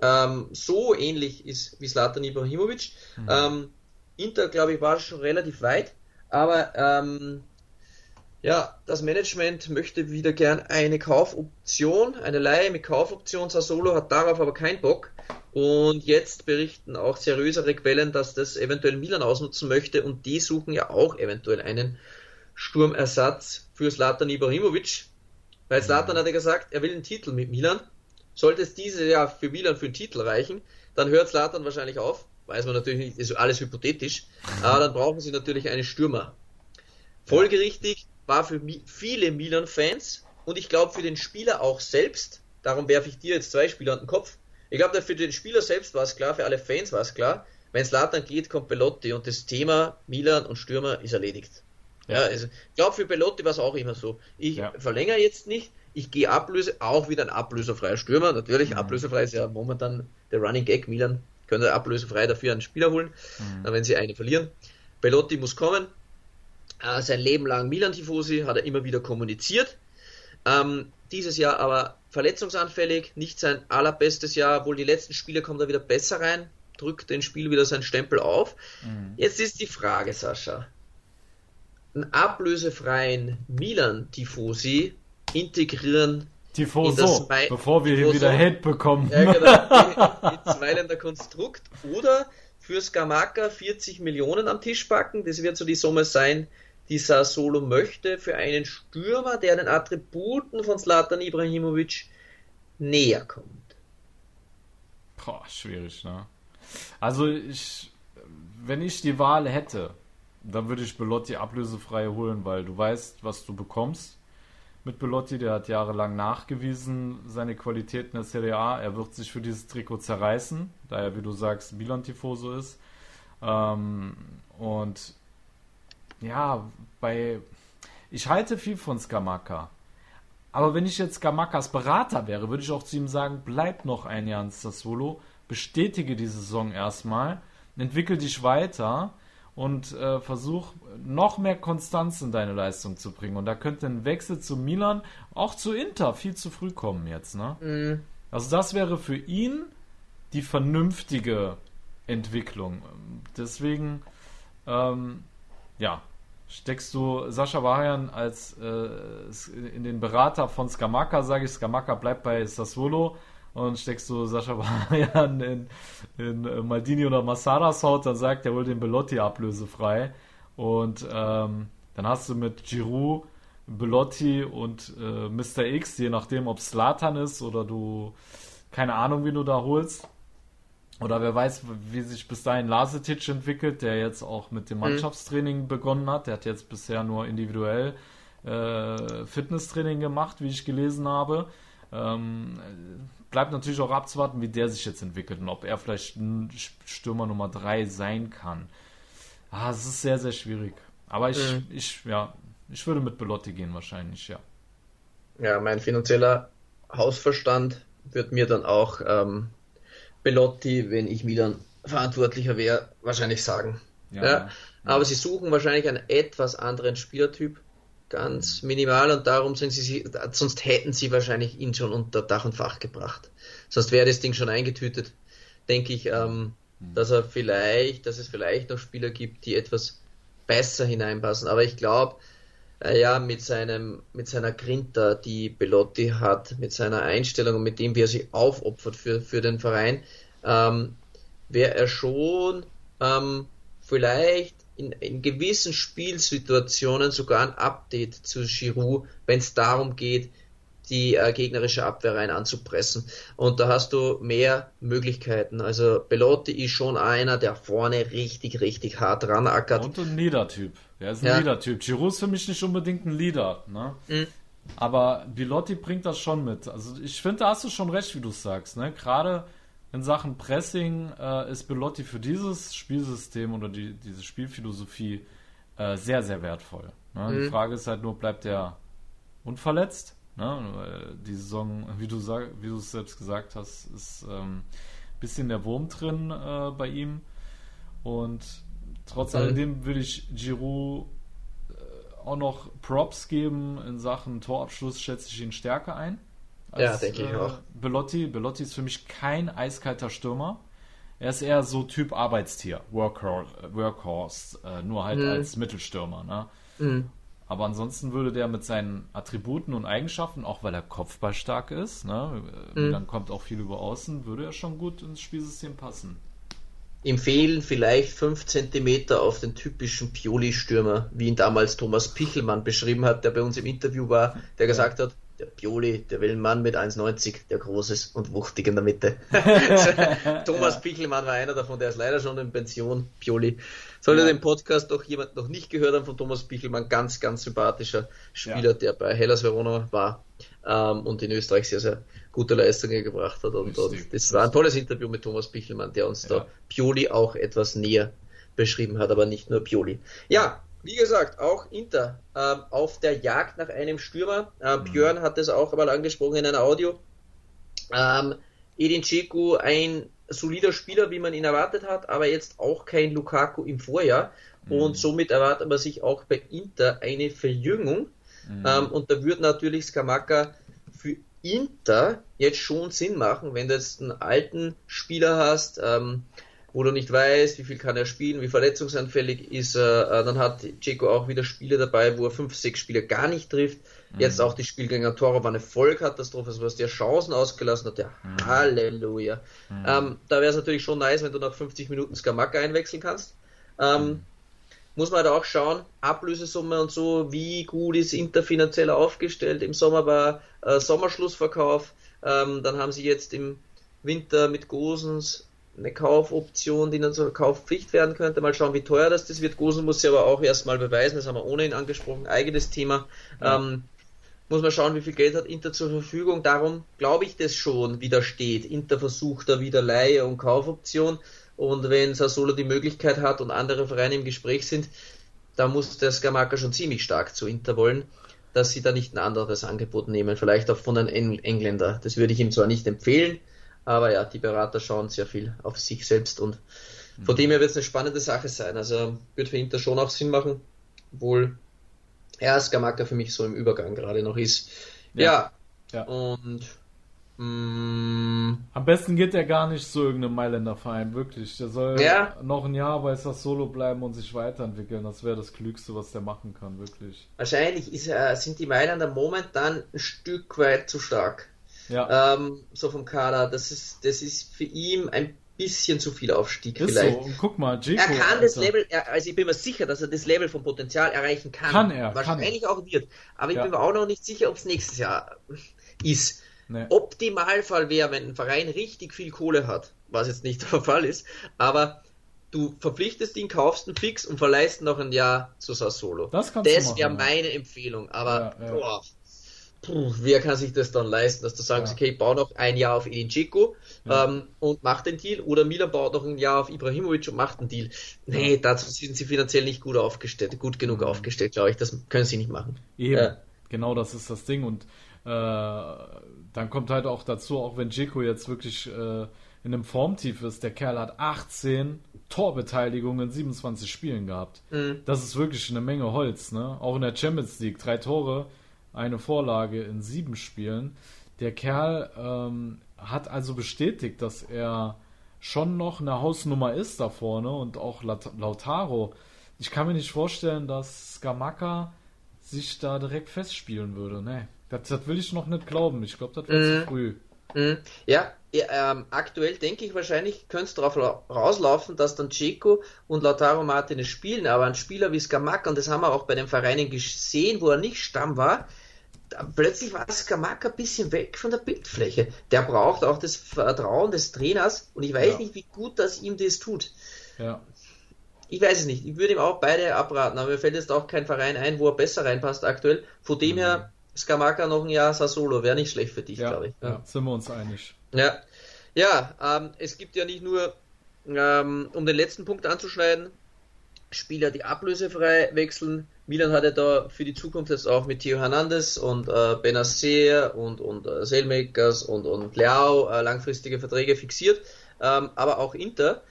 ähm, so ähnlich ist wie Slatan Ibrahimovic. Mhm. Ähm, Inter, glaube ich, war schon relativ weit, aber ähm, ja, das Management möchte wieder gern eine Kaufoption, eine Leihe mit Kaufoption. Sassolo hat darauf aber keinen Bock. Und jetzt berichten auch seriösere Quellen, dass das eventuell Milan ausnutzen möchte und die suchen ja auch eventuell einen Sturmersatz für Slatan Ibrahimovic. Weil Slatan hat ja gesagt, er will einen Titel mit Milan. Sollte es dieses Jahr für Milan für einen Titel reichen, dann hört Slatan wahrscheinlich auf. Weiß man natürlich nicht, ist alles hypothetisch. Aber dann brauchen sie natürlich einen Stürmer. Folgerichtig war für viele Milan-Fans und ich glaube für den Spieler auch selbst, darum werfe ich dir jetzt zwei Spieler an den Kopf, ich glaube für den Spieler selbst war es klar, für alle Fans war es klar, wenn es Slatan geht, kommt Belotti und das Thema Milan und Stürmer ist erledigt. Ja, ja also ich glaube für Belotti war es auch immer so. Ich ja. verlängere jetzt nicht, ich gehe Ablöse, auch wieder ein ablösefreier Stürmer. Natürlich, mhm. ablösefrei ist ja momentan der Running Gag. Milan könnte ablösefrei dafür einen Spieler holen, mhm. wenn sie eine verlieren. Belotti muss kommen, äh, sein Leben lang Milan-Tifosi, hat er immer wieder kommuniziert. Ähm, dieses Jahr aber verletzungsanfällig, nicht sein allerbestes Jahr, wohl die letzten Spiele kommt er wieder besser rein, drückt den Spiel wieder seinen Stempel auf. Mhm. Jetzt ist die Frage, Sascha. Einen ablösefreien Milan-Tifosi integrieren Tifoso, bevor wir Tifoso, hier wieder Hate bekommen. Ja, genau, ins Mailänder Konstrukt. Oder für Skamaka 40 Millionen am Tisch packen. Das wird so die Summe sein, die Sassuolo möchte für einen Stürmer, der den Attributen von Slatan Ibrahimovic näher kommt. Boah, schwierig, ne? Also ich, wenn ich die Wahl hätte, dann würde ich Belotti ablösefrei holen, weil du weißt, was du bekommst mit Belotti. Der hat jahrelang nachgewiesen, seine Qualitäten der Serie A. Er wird sich für dieses Trikot zerreißen, da er, wie du sagst, Milan-Tifoso ist. Ähm, und ja, bei. Ich halte viel von Skamaka. Aber wenn ich jetzt Skamakas Berater wäre, würde ich auch zu ihm sagen, bleib noch ein Jahr in Sassuolo, bestätige die Saison erstmal, entwickel dich weiter und äh, versuch noch mehr Konstanz in deine Leistung zu bringen. Und da könnte ein Wechsel zu Milan, auch zu Inter, viel zu früh kommen jetzt. Ne? Mhm. Also das wäre für ihn die vernünftige Entwicklung. Deswegen, ähm, ja, steckst du Sascha Wahan als äh, in den Berater von Skamaka, sage ich, Skamaka bleibt bei Sassuolo und steckst du Sascha Wahan in, in äh, Maldini oder Massaras Haut, dann sagt er wohl den Belotti ablösefrei und ähm, dann hast du mit Giroud, Belotti und äh, Mr. X, je nachdem, ob Slatan ist oder du keine Ahnung, wie du da holst. Oder wer weiß, wie sich bis dahin Lasetic entwickelt, der jetzt auch mit dem mhm. Mannschaftstraining mhm. begonnen hat. Der hat jetzt bisher nur individuell äh, Fitnesstraining gemacht, wie ich gelesen habe. Ähm, bleibt natürlich auch abzuwarten, wie der sich jetzt entwickelt und ob er vielleicht Stürmer Nummer 3 sein kann. Ah, es ist sehr, sehr schwierig. Aber ich, mhm. ich, ja, ich würde mit Belotti gehen wahrscheinlich, ja. Ja, mein finanzieller Hausverstand wird mir dann auch ähm, Belotti, wenn ich Milan verantwortlicher wäre, wahrscheinlich sagen. Ja, ja. Aber sie suchen wahrscheinlich einen etwas anderen Spielertyp, ganz minimal, und darum sind sie, sonst hätten sie wahrscheinlich ihn schon unter Dach und Fach gebracht. Sonst wäre das Ding schon eingetütet. Denke ich, ähm, mhm. dass er vielleicht, dass es vielleicht noch Spieler gibt, die etwas besser hineinpassen. Aber ich glaube, ja, mit seinem, mit seiner Grinta, die Belotti hat, mit seiner Einstellung und mit dem, wie er sich aufopfert für, für den Verein, ähm, wäre er schon ähm, vielleicht in, in gewissen Spielsituationen sogar ein Update zu Giroud, wenn es darum geht, die äh, gegnerische Abwehr rein anzupressen. Und da hast du mehr Möglichkeiten. Also Belotti ist schon einer, der vorne richtig, richtig hart ranackert. Und ein Leader-Typ. Er ist ein ja. Leader-Typ. Giroud ist für mich nicht unbedingt ein Leader. Ne? Mhm. Aber Belotti bringt das schon mit. Also ich finde, da hast du schon recht, wie du sagst. Ne? Gerade in Sachen Pressing äh, ist Belotti für dieses Spielsystem oder die, diese Spielphilosophie äh, sehr, sehr wertvoll. Ne? Mhm. Die Frage ist halt nur, bleibt er unverletzt? Ne? Die Saison, wie du, sag, wie du es selbst gesagt hast, ist ein ähm, bisschen der Wurm drin äh, bei ihm. Und trotz mhm. alledem würde ich Giroud äh, auch noch Props geben in Sachen Torabschluss, schätze ich ihn stärker ein. Als, ja, denke ich äh, auch. Belotti. Belotti ist für mich kein eiskalter Stürmer. Er ist eher so Typ Arbeitstier, Workhorse, Workhorse äh, nur halt mhm. als Mittelstürmer. Ne? Mhm. Aber ansonsten würde der mit seinen Attributen und Eigenschaften, auch weil er kopfballstark ist, ne, mhm. dann kommt auch viel über außen, würde er schon gut ins Spielsystem passen. Ihm fehlen vielleicht 5 cm auf den typischen Pioli-Stürmer, wie ihn damals Thomas Pichelmann beschrieben hat, der bei uns im Interview war, der gesagt hat, der Pioli, der will einen Mann mit 1,90, der groß ist und wuchtig in der Mitte. Thomas Pichelmann war einer davon, der ist leider schon in Pension, Pioli. Sollte ja. den Podcast doch jemand noch nicht gehört haben von Thomas Pichelmann, ganz, ganz sympathischer Spieler, ja. der bei Hellas Verona war ähm, und in Österreich sehr, sehr gute Leistungen gebracht hat. Und, und das war ein tolles Interview mit Thomas Pichelmann, der uns ja. da Pioli auch etwas näher beschrieben hat, aber nicht nur Pioli. Ja, wie gesagt, auch Inter ähm, auf der Jagd nach einem Stürmer. Ähm, mhm. Björn hat es auch einmal angesprochen in einer Audio. Ähm, Edin Dzeko ein solider Spieler, wie man ihn erwartet hat, aber jetzt auch kein Lukaku im Vorjahr. Mhm. Und somit erwartet man sich auch bei Inter eine Verjüngung. Mhm. Ähm, und da würde natürlich Skamaka für Inter jetzt schon Sinn machen, wenn du jetzt einen alten Spieler hast, ähm, wo du nicht weißt, wie viel kann er spielen, wie verletzungsanfällig ist er. Äh, dann hat Dzeko auch wieder Spiele dabei, wo er fünf, sechs Spiele gar nicht trifft. Mhm. Jetzt auch die Spielgänger Toro war eine Vollkatastrophe, also was der Chancen ausgelassen hat, ja, mhm. Halleluja. Mhm. Ähm, da wäre es natürlich schon nice, wenn du nach 50 Minuten Skamaka einwechseln kannst. Ähm, mhm. muss man halt auch schauen, Ablösesumme und so, wie gut ist Inter finanziell aufgestellt. Im Sommer war äh, Sommerschlussverkauf, ähm, dann haben sie jetzt im Winter mit Gosens eine Kaufoption, die dann zur Kaufpflicht werden könnte. Mal schauen, wie teuer das, das wird. Gosen muss sie aber auch erstmal beweisen, das haben wir ohnehin angesprochen, eigenes Thema. Ja. Ähm, muss man schauen, wie viel Geld hat Inter zur Verfügung. Darum glaube ich das schon widersteht. Inter versucht da wieder Leihe und Kaufoption. Und wenn Sassolo die Möglichkeit hat und andere Vereine im Gespräch sind, da muss der Skamaka schon ziemlich stark zu Inter wollen, dass sie da nicht ein anderes Angebot nehmen. Vielleicht auch von einem Engländer. Das würde ich ihm zwar nicht empfehlen, aber ja, die Berater schauen sehr viel auf sich selbst und von dem her wird es eine spannende Sache sein. Also wird für Inter schon auch Sinn machen, obwohl er als Gamaka für mich so im Übergang gerade noch ist. Ja. ja. ja. Und mm, am besten geht er gar nicht zu irgendeinem Mailänder Verein, wirklich. Der soll ja. noch ein Jahr bei Solo bleiben und sich weiterentwickeln. Das wäre das Klügste, was der machen kann, wirklich. Wahrscheinlich ist, äh, sind die Mailänder momentan ein Stück weit zu stark. Ja. Ähm, so vom Kader. Das ist, das ist für ihn ein bisschen zu viel Aufstieg ist vielleicht. So. Und guck mal, Gico, Er kann das Level, also ich bin mir sicher, dass er das Level vom Potenzial erreichen kann. Kann er. Wahrscheinlich kann er. auch wird. Aber ich ja. bin mir auch noch nicht sicher, ob es nächstes Jahr ist. Nee. Optimalfall wäre, wenn ein Verein richtig viel Kohle hat, was jetzt nicht der Fall ist, aber du verpflichtest ihn, kaufst ihn fix und verleihst noch ein Jahr zu Sassolo. Das, das wäre meine Empfehlung, aber ja, ja. Boah, puh, wer kann sich das dann leisten, dass du sagst, ja. okay, ich baue noch ein Jahr auf Edin Dzeko ja. ähm, und mach den Deal oder Milan baut noch ein Jahr auf Ibrahimovic und macht den Deal. Nee, dazu sind sie finanziell nicht gut aufgestellt, gut genug mhm. aufgestellt, glaube ich, das können sie nicht machen. Eben, ja. genau das ist das Ding und äh, dann kommt halt auch dazu, auch wenn Dzeko jetzt wirklich äh, in einem Formtief ist, der Kerl hat 18 Torbeteiligungen in 27 Spielen gehabt. Mhm. Das ist wirklich eine Menge Holz, ne? Auch in der Champions League, drei Tore eine Vorlage in sieben Spielen. Der Kerl ähm, hat also bestätigt, dass er schon noch eine Hausnummer ist da vorne und auch Lautaro. Ich kann mir nicht vorstellen, dass Skamaka sich da direkt festspielen würde. Nee, das, das will ich noch nicht glauben. Ich glaube, das wird mm. zu früh. Mm. Ja, ähm, aktuell denke ich wahrscheinlich, könnte es darauf rauslaufen, dass dann Ceco und Lautaro Martinez spielen, aber ein Spieler wie Skamaka, und das haben wir auch bei den Vereinen gesehen, wo er nicht Stamm war, plötzlich war Skamaka ein bisschen weg von der Bildfläche. Der braucht auch das Vertrauen des Trainers und ich weiß ja. nicht, wie gut das ihm das tut. Ja. Ich weiß es nicht. Ich würde ihm auch beide abraten, aber mir fällt jetzt auch kein Verein ein, wo er besser reinpasst aktuell. Von dem mhm. her, Skamaka noch ein Jahr Sassolo wäre nicht schlecht für dich, ja, glaube ich. Ja. sind wir uns einig. Ja, ja ähm, es gibt ja nicht nur, ähm, um den letzten Punkt anzuschneiden, Spieler, die ablösefrei wechseln. Milan hat ja da für die Zukunft jetzt auch mit Theo Hernandez und äh, Benacer und, und äh, Sailmakers und, und Leao äh, langfristige Verträge fixiert. Ähm, aber auch Inter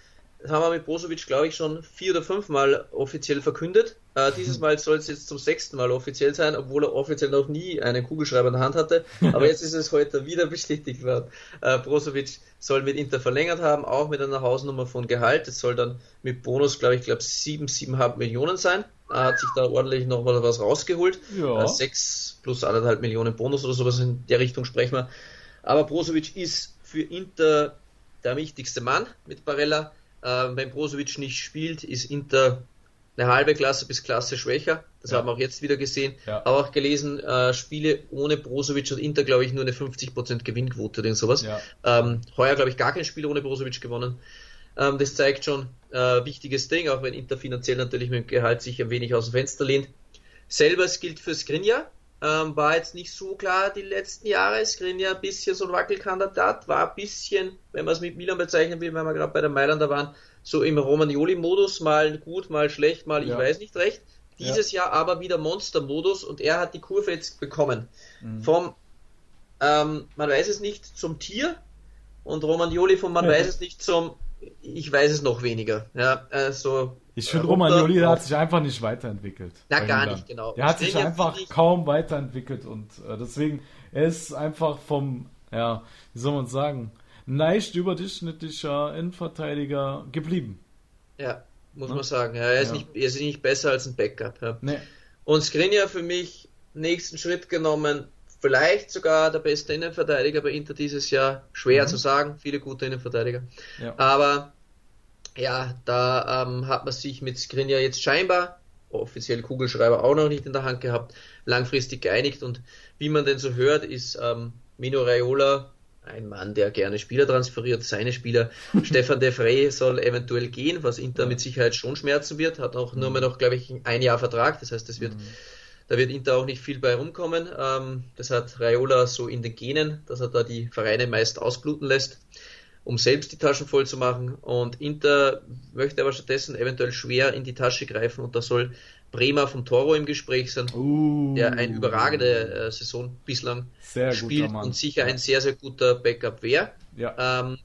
das haben wir mit Brozovic, glaube ich, schon vier oder fünf Mal offiziell verkündet. Äh, dieses Mal soll es jetzt zum sechsten Mal offiziell sein, obwohl er offiziell noch nie einen Kugelschreiber in der Hand hatte. Aber jetzt ist es heute wieder bestätigt worden. Äh, Brozovic soll mit Inter verlängert haben, auch mit einer Hausnummer von Gehalt. Es soll dann mit Bonus, glaube ich, glaube sieben, siebeneinhalb Millionen sein. Er hat sich da ordentlich nochmal was rausgeholt. Ja. Äh, sechs plus anderthalb Millionen Bonus oder sowas in der Richtung sprechen wir. Aber Brozovic ist für Inter der wichtigste Mann mit Barella äh, wenn Brozovic nicht spielt, ist Inter eine halbe Klasse bis Klasse schwächer. Das ja. haben wir auch jetzt wieder gesehen. Ja. Aber auch gelesen, äh, Spiele ohne Brozovic hat Inter, glaube ich, nur eine 50% Gewinnquote oder sowas. Ja. Ähm, heuer, glaube ich, gar kein Spiel ohne Brozovic gewonnen. Ähm, das zeigt schon äh, wichtiges Ding, auch wenn Inter finanziell natürlich mit dem Gehalt sich ein wenig aus dem Fenster lehnt. Selbers gilt für Skrinja, ähm, war jetzt nicht so klar die letzten Jahre. Skriniar ein bisschen so ein Wackelkandidat, war ein bisschen, wenn man es mit Milan bezeichnen will, wenn wir gerade bei der Mailander waren, so im Romagnoli-Modus, mal gut, mal schlecht, mal ja. ich weiß nicht recht. Dieses ja. Jahr aber wieder Monster-Modus und er hat die Kurve jetzt bekommen. Mhm. Vom, ähm, man weiß es nicht, zum Tier und Romagnoli von man weiß es nicht zum, ich weiß es noch weniger. Ja, also ich finde, Romagnoli hat sich einfach nicht weiterentwickelt. Na, gar nicht, genau. Er hat sich einfach kaum weiterentwickelt und äh, deswegen, er ist einfach vom, ja, wie soll man sagen, leicht überdurchschnittlicher Innenverteidiger geblieben. Ja, muss ne? man sagen. Ja, er, ist ja. Nicht, er ist nicht besser als ein Backup. Ja. Nee. Und Skriniar für mich nächsten Schritt genommen, vielleicht sogar der beste Innenverteidiger bei Inter dieses Jahr. Schwer mhm. zu sagen, viele gute Innenverteidiger. Ja. Aber ja, da ähm, hat man sich mit Skriniar jetzt scheinbar, offiziell Kugelschreiber auch noch nicht in der Hand gehabt, langfristig geeinigt und wie man denn so hört, ist ähm, Mino Raiola ein Mann, der gerne Spieler transferiert, seine Spieler. Stefan De Frey soll eventuell gehen, was Inter mit Sicherheit schon schmerzen wird, hat auch nur mehr noch, glaube ich, ein Jahr Vertrag, das heißt, das wird, mhm. da wird Inter auch nicht viel bei rumkommen. Ähm, das hat Raiola so in den Genen, dass er da die Vereine meist ausbluten lässt um selbst die Taschen voll zu machen. Und Inter möchte aber stattdessen eventuell schwer in die Tasche greifen und da soll Bremer vom Toro im Gespräch sein, uh, der eine überragende äh, Saison bislang spielt und sicher ein sehr, sehr guter Backup wäre ja. ähm,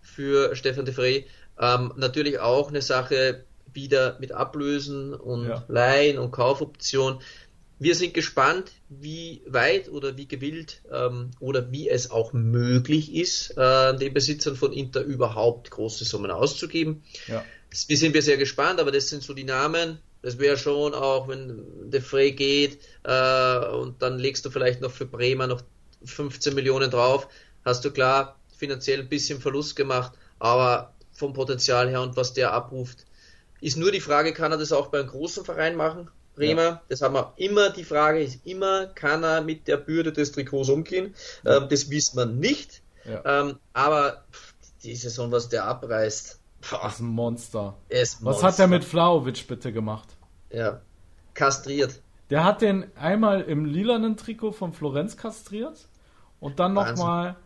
für Stefan de Frey. Ähm, natürlich auch eine Sache wieder mit Ablösen und ja. Leihen und Kaufoption. Wir sind gespannt, wie weit oder wie gewillt ähm, oder wie es auch möglich ist, äh, den Besitzern von Inter überhaupt große Summen auszugeben. Ja. Das, wir sind wir sehr gespannt, aber das sind so die Namen. Das wäre schon auch, wenn De Frey geht äh, und dann legst du vielleicht noch für Bremer noch 15 Millionen drauf, hast du klar finanziell ein bisschen Verlust gemacht, aber vom Potenzial her und was der abruft, ist nur die Frage, kann er das auch bei einem großen Verein machen? Bremer, ja. das haben wir immer, die Frage ist immer, kann er mit der Bürde des Trikots umgehen? Ja. Ähm, das wissen wir nicht. Ja. Ähm, aber die Saison, was der abreißt. Boah, das ist ein Monster. Ist was Monster. hat er mit Flauwitsch bitte gemacht? Ja, kastriert. Der hat den einmal im lilanen Trikot von Florenz kastriert und dann nochmal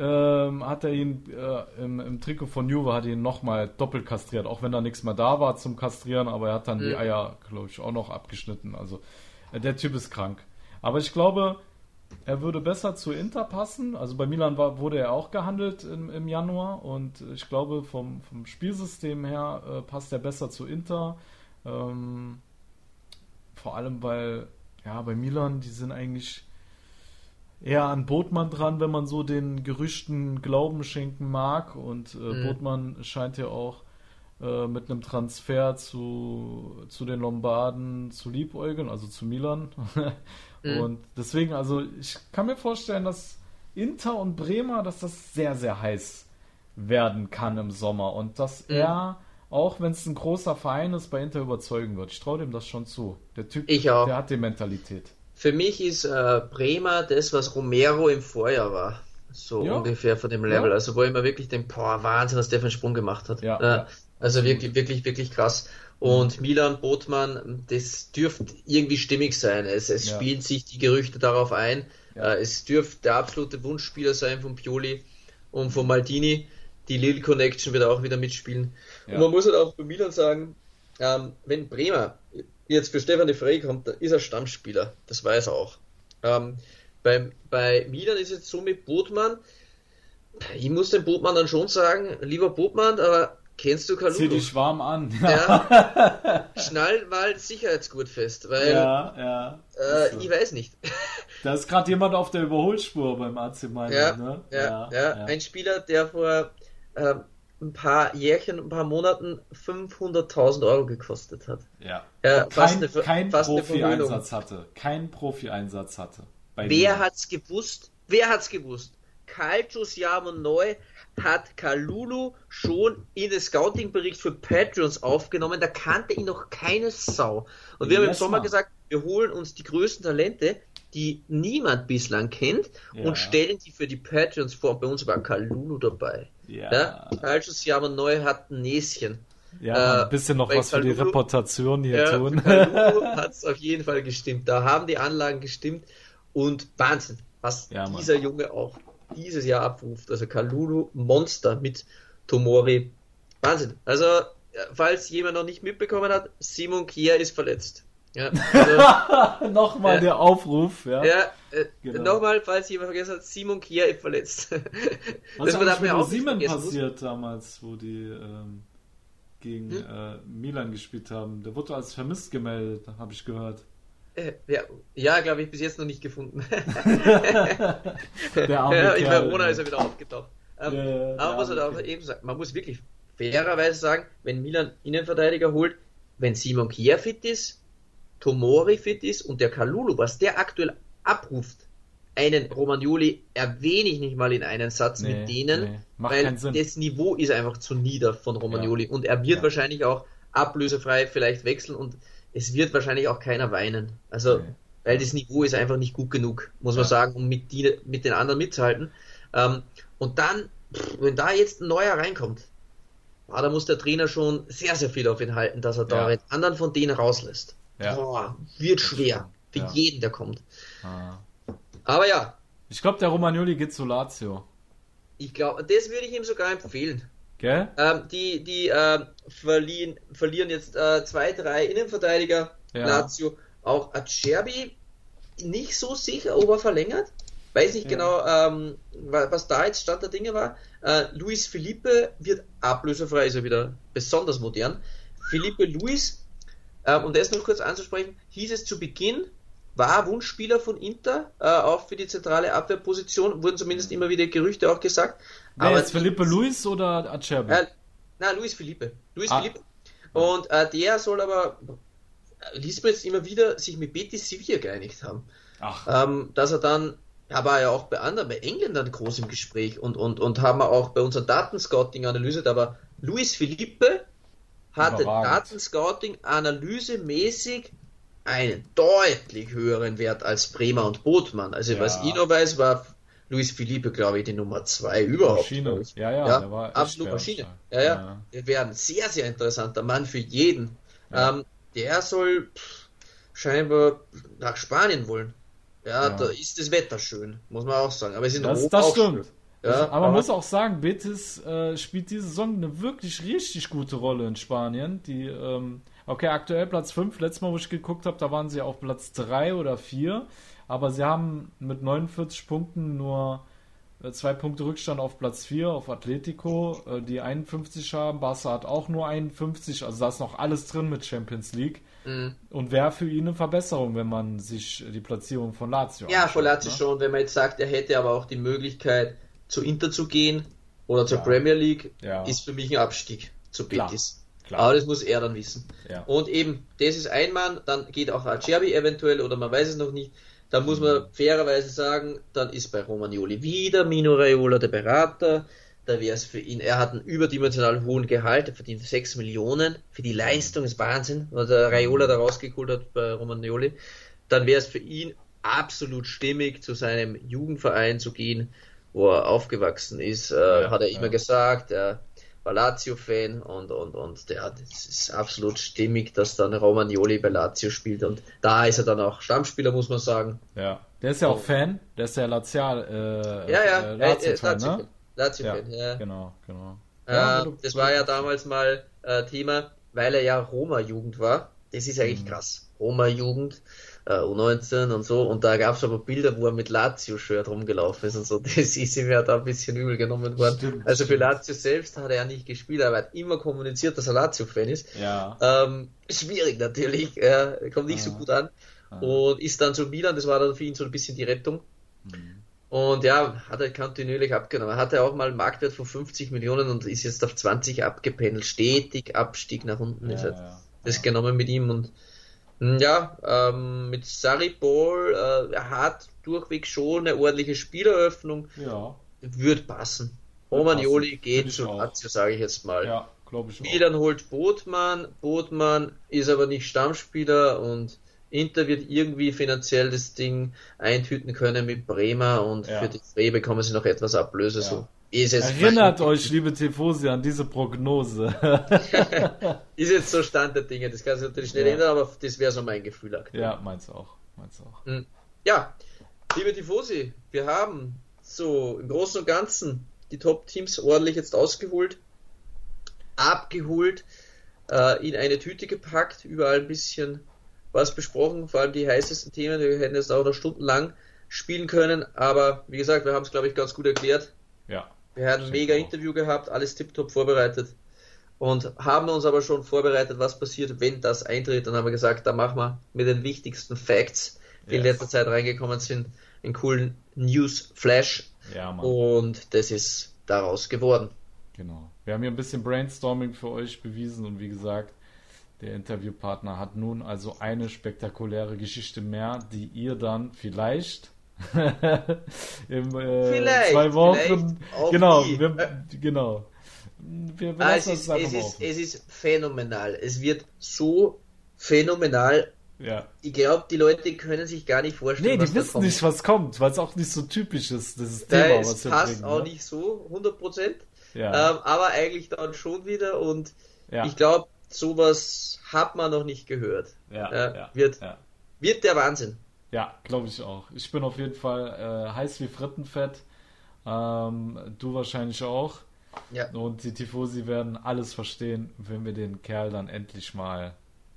ähm, hat er ihn äh, im, im, Trikot von Juve hat ihn nochmal doppelt kastriert, auch wenn da nichts mehr da war zum Kastrieren, aber er hat dann mhm. die Eier, glaube ich, auch noch abgeschnitten. Also äh, der Typ ist krank. Aber ich glaube, er würde besser zu Inter passen. Also bei Milan war, wurde er auch gehandelt im, im Januar und ich glaube, vom, vom Spielsystem her äh, passt er besser zu Inter. Ähm, vor allem, weil ja, bei Milan, die sind eigentlich eher an Botmann dran, wenn man so den Gerüchten Glauben schenken mag. Und äh, mhm. Botmann scheint ja auch äh, mit einem Transfer zu, zu den Lombarden zu liebäugeln, also zu Milan. mhm. Und deswegen, also ich kann mir vorstellen, dass Inter und Bremer, dass das sehr, sehr heiß werden kann im Sommer und dass mhm. er, auch wenn es ein großer Verein ist, bei Inter überzeugen wird. Ich traue dem das schon zu. Der Typ, der hat die Mentalität. Für mich ist äh, Bremer das, was Romero im Vorjahr war. So ja. ungefähr von dem Level. Ja. Also wo ich mir wirklich den, boah, Wahnsinn, was der für einen Sprung gemacht hat. Ja. Äh, also wirklich, wirklich, wirklich krass. Und Milan Botmann, das dürfte irgendwie stimmig sein. Es, es spielen sich die Gerüchte darauf ein. Äh, es dürfte der absolute Wunschspieler sein von Pioli und von Maldini. Die Lille Connection wird auch wieder mitspielen. Und man muss halt auch bei Milan sagen, ähm, wenn Bremer jetzt für Stefan de Frey kommt, dann ist er Stammspieler. Das weiß er auch. Ähm, bei, bei Milan ist es so mit Botmann, ich muss dem Botmann dann schon sagen, lieber Botmann, aber kennst du Kalulu? Zieh dich warm an. Ja. Schnall mal Sicherheitsgurt fest, weil ja, ja. Äh, ich weiß nicht. Da ist gerade jemand auf der Überholspur beim AC Mailand. Ja, ne? ja, ja, ein Spieler, der vor äh, ein paar Jährchen, ein paar Monaten 500.000 Euro gekostet hat. Ja. Äh, kein, eine, kein Profi-Einsatz hatte. Kein Profi-Einsatz hatte. Wer hat's gewusst? Wer hat's gewusst? Calcio Siamo Neu hat Kalulu schon in den Scouting-Bericht für Patreons aufgenommen. Da kannte ihn noch keine Sau. Und wir haben im Sommer mal. gesagt, wir holen uns die größten Talente, die niemand bislang kennt, ja. und stellen die für die Patreons vor. Bei uns war Kalulu dabei. Ja. ja? Calcio Siamo Neu hat ein Näschen. Ja, äh, ein bisschen noch was Kalulu, für die Reputation hier ja, tun. hat es auf jeden Fall gestimmt. Da haben die Anlagen gestimmt. Und Wahnsinn, was ja, dieser Junge auch dieses Jahr abruft. Also Kalulu Monster mit Tomori. Wahnsinn. Also, falls jemand noch nicht mitbekommen hat, Simon Kier ist verletzt. Ja, also, nochmal äh, der Aufruf, ja. Ja, äh, genau. nochmal, falls jemand vergessen hat, Simon Kier ist verletzt. Was das ist mit auch Simon passiert damals, wo die ähm, gegen hm? äh, Milan gespielt haben? Der wurde als vermisst gemeldet, habe ich gehört. Äh, ja, ja glaube ich, bis jetzt noch nicht gefunden. der arme ja, in Verona ist er wieder aufgetaucht. Ähm, ja, aber muss halt auch eben sagen, man muss wirklich fairerweise sagen, wenn Milan Innenverteidiger holt, wenn Simon Kier fit ist, Tomori fit ist und der Kalulu, was der aktuell abruft, einen Romagnoli erwähne ich nicht mal in einen Satz nee, mit denen, nee, weil das Niveau ist einfach zu nieder von Romagnoli ja. und er wird ja. wahrscheinlich auch ablösefrei vielleicht wechseln und es wird wahrscheinlich auch keiner weinen. Also, okay. weil das Niveau ist einfach nicht gut genug, muss man sagen, um mit, die, mit den anderen mitzuhalten. Ähm, und dann, wenn da jetzt ein neuer reinkommt, ah, da muss der Trainer schon sehr, sehr viel auf ihn halten, dass er da einen anderen von denen rauslässt. Ja. Boah, wird schwer. Für ja. jeden, der kommt. Ah. Aber ja. Ich glaube, der Romagnoli geht zu Lazio. Ich glaube, das würde ich ihm sogar empfehlen. Gell? Ähm, die die äh, verlieren, verlieren jetzt äh, zwei, drei Innenverteidiger. Ja. Lazio. Auch Acerbi nicht so sicher, ob er verlängert. Weiß nicht ja. genau, ähm, was da jetzt Stand der Dinge war. Äh, Luis Felipe wird ablösefrei, ist er wieder besonders modern. Felipe Luis, äh, um das noch kurz anzusprechen, hieß es zu Beginn, war Wunschspieler von Inter, äh, auch für die zentrale Abwehrposition, wurden zumindest immer wieder Gerüchte auch gesagt. Wer aber jetzt Felipe Luis oder Acerbi? Äh, na, Luis Felipe. Luis ah. Felipe. Und äh, der soll aber, liest man jetzt immer wieder, sich mit Betis Sevilla geeinigt haben. Ach. Ähm, dass er dann, er war ja auch bei anderen, bei Engländern groß im Gespräch und, und, und haben wir auch bei unserer Datenscouting-Analyse, aber Luis Felipe hatte Datenscouting-Analyse mäßig einen deutlich höheren Wert als Bremer und Botmann. Also ja. was ich noch weiß, war Luis Felipe, glaube ich, die Nummer zwei überhaupt. Maschine. Ja, ja, ja war absolut Maschine. Ja, ja. ja. wäre ein sehr, sehr interessanter Mann für jeden. Ja. Ähm, der soll pff, scheinbar nach Spanien wollen. Ja, ja, da ist das Wetter schön, muss man auch sagen. Aber es ist das, das stimmt. Ja, aber, aber man muss auch sagen, Betis äh, spielt diese Saison eine wirklich richtig gute Rolle in Spanien. Die, ähm, okay, aktuell Platz 5. Letztes Mal, wo ich geguckt habe, da waren sie auf Platz 3 oder 4 aber sie haben mit 49 Punkten nur äh, zwei Punkte Rückstand auf Platz 4 auf Atletico, äh, die 51 haben. Barca hat auch nur 51, also da ist noch alles drin mit Champions League. Mhm. Und wäre für ihn eine Verbesserung, wenn man sich die Platzierung von Lazio Ja, von Lazio ne? schon, wenn man jetzt sagt, er hätte aber auch die Möglichkeit, zu Inter zu gehen oder zur ja. Premier League, ja. ist für mich ein Abstieg zu Betis. Klar. Aber das muss er dann wissen. Ja. Und eben, das ist ein Mann, dann geht auch Acerbi eventuell oder man weiß es noch nicht. Da muss man fairerweise sagen, dann ist bei Romagnoli wieder Mino Raiola der Berater. Da wäre es für ihn, er hat einen überdimensional hohen Gehalt, er verdient 6 Millionen. Für die Leistung ist Wahnsinn, was der Raiola da rausgeholt hat bei Romagnoli. Dann wäre es für ihn absolut stimmig, zu seinem Jugendverein zu gehen, wo er aufgewachsen ist. Äh, ja, hat er immer gesagt, er war Lazio-Fan und, und, und der, das ist absolut stimmig, dass dann Romagnoli bei Lazio spielt und da ist er dann auch Stammspieler, muss man sagen. Ja, der ist ja auch Fan, der ist ja Lazial, äh, ja, ja, äh, Lazio-Fan, äh, ne? Lazio-Fan, ja, ja. Genau, genau. Äh, ja, das war ja damals mal äh, Thema, weil er ja Roma-Jugend war. Das ist eigentlich mhm. krass. Roma-Jugend äh, U19 und so. Und da gab es aber Bilder, wo er mit Lazio-Shirt rumgelaufen ist und so. Das ist ihm ja da ein bisschen übel genommen worden. Stimmt, also für Lazio selbst hat er ja nicht gespielt, aber er hat immer kommuniziert, dass er Lazio-Fan ist. Ja. Ähm, schwierig natürlich, äh, kommt nicht ja. so gut an. Ja. Und ist dann zu Milan, das war dann für ihn so ein bisschen die Rettung. Mhm. Und ja, hat er kontinuierlich abgenommen. Er hatte auch mal einen Marktwert von 50 Millionen und ist jetzt auf 20 abgependelt. Stetig Abstieg nach unten ja, ist halt das genommen mit ihm und hm, ja, ähm, mit Saripol, äh, er hat durchweg schon eine ordentliche Spieleröffnung. Ja. Wird passen. Romagnoli geht zu Lazio, sage ich jetzt mal. Ja, glaube ich Milan holt Botmann. Botmann ist aber nicht Stammspieler und Inter wird irgendwie finanziell das Ding eintüten können mit Bremer und ja. für die Frey bekommen sie noch etwas Ablöse. Ja. So Erinnert euch, liebe Tifosi, an diese Prognose. ist jetzt so Stand der Dinge, das kann sich natürlich nicht ja. ändern, aber das wäre so mein Gefühl aktuell. Ja, meins auch. Meins auch. Hm. Ja, liebe Tifosi, wir haben so im Großen und Ganzen die Top-Teams ordentlich jetzt ausgeholt, abgeholt, äh, in eine Tüte gepackt, überall ein bisschen was besprochen, vor allem die heißesten Themen. Wir hätten jetzt auch noch stundenlang spielen können, aber wie gesagt, wir haben es, glaube ich, ganz gut erklärt. Ja. Wir haben ein mega. Interview gehabt, alles tiptop vorbereitet und haben uns aber schon vorbereitet, was passiert, wenn das eintritt. Dann haben wir gesagt, da machen wir mit den wichtigsten Facts, die yes. in letzter Zeit reingekommen sind, einen coolen News-Flash. Ja, und das ist daraus geworden. Genau. Wir haben hier ein bisschen Brainstorming für euch bewiesen und wie gesagt, der Interviewpartner hat nun also eine spektakuläre Geschichte mehr, die ihr dann vielleicht Im, äh, vielleicht, zwei Wochen. Genau, wir, genau. Wir, ah, es, ist, es, ist, es ist phänomenal. Es wird so phänomenal. Ja. Ich glaube, die Leute können sich gar nicht vorstellen. Nee, die wissen nicht, was kommt, weil es auch nicht so typisch ist. Das ist Thema, was wir passt bringen, auch ne? nicht so 100%. Ja. Ähm, aber eigentlich dann schon wieder und ja. ich glaube, sowas hat man noch nicht gehört. Ja, äh, wird, wird der Wahnsinn. Ja, glaube ich auch. Ich bin auf jeden Fall äh, heiß wie Frittenfett. Ähm, du wahrscheinlich auch. Ja. Und die Tifosi werden alles verstehen, wenn wir den Kerl dann endlich mal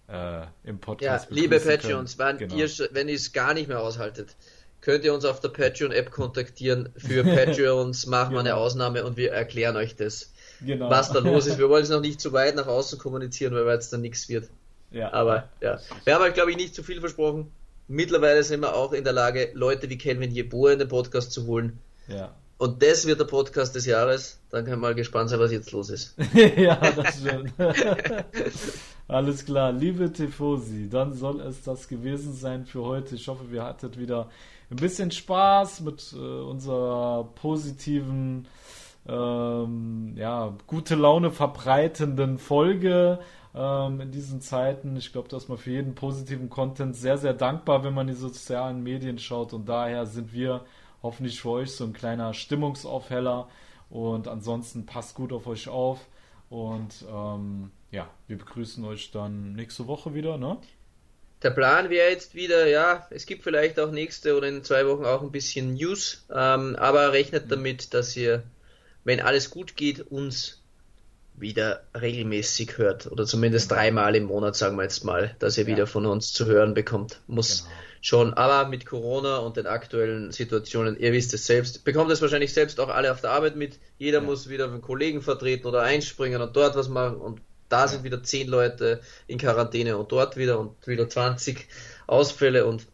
äh, im Podcast Ja, liebe Patreons, wenn genau. ihr wenn ihr es gar nicht mehr aushaltet, könnt ihr uns auf der Patreon-App kontaktieren. Für Patreons machen genau. wir eine genau. Ausnahme und wir erklären euch das, genau. was da los ist. Wir wollen es noch nicht zu weit nach außen kommunizieren, weil es dann nichts wird. Ja. Aber ja, wir haben halt, glaube ich, nicht zu viel versprochen. Mittlerweile sind wir auch in der Lage, Leute wie Kelvin Jeboa in den Podcast zu holen. Ja. Und das wird der Podcast des Jahres. Dann können wir mal gespannt sein, was jetzt los ist. ja, das stimmt. Alles klar, liebe Tifosi, dann soll es das gewesen sein für heute. Ich hoffe, wir hattet wieder ein bisschen Spaß mit äh, unserer positiven, ähm, ja, gute Laune verbreitenden Folge ähm, in diesen Zeiten. Ich glaube, dass man für jeden positiven Content sehr, sehr dankbar, wenn man die sozialen Medien schaut. Und daher sind wir hoffentlich für euch so ein kleiner Stimmungsaufheller. Und ansonsten passt gut auf euch auf. Und ähm, ja, wir begrüßen euch dann nächste Woche wieder, ne? Der Plan wäre jetzt wieder, ja, es gibt vielleicht auch nächste oder in zwei Wochen auch ein bisschen News, ähm, aber rechnet damit, dass ihr, wenn alles gut geht, uns wieder regelmäßig hört oder zumindest dreimal im Monat, sagen wir jetzt mal, dass ihr ja. wieder von uns zu hören bekommt. Muss genau. schon, aber mit Corona und den aktuellen Situationen, ihr wisst es selbst, bekommt es wahrscheinlich selbst auch alle auf der Arbeit mit. Jeder ja. muss wieder einen Kollegen vertreten oder einspringen und dort was machen und da sind wieder zehn Leute in Quarantäne und dort wieder und wieder 20 Ausfälle und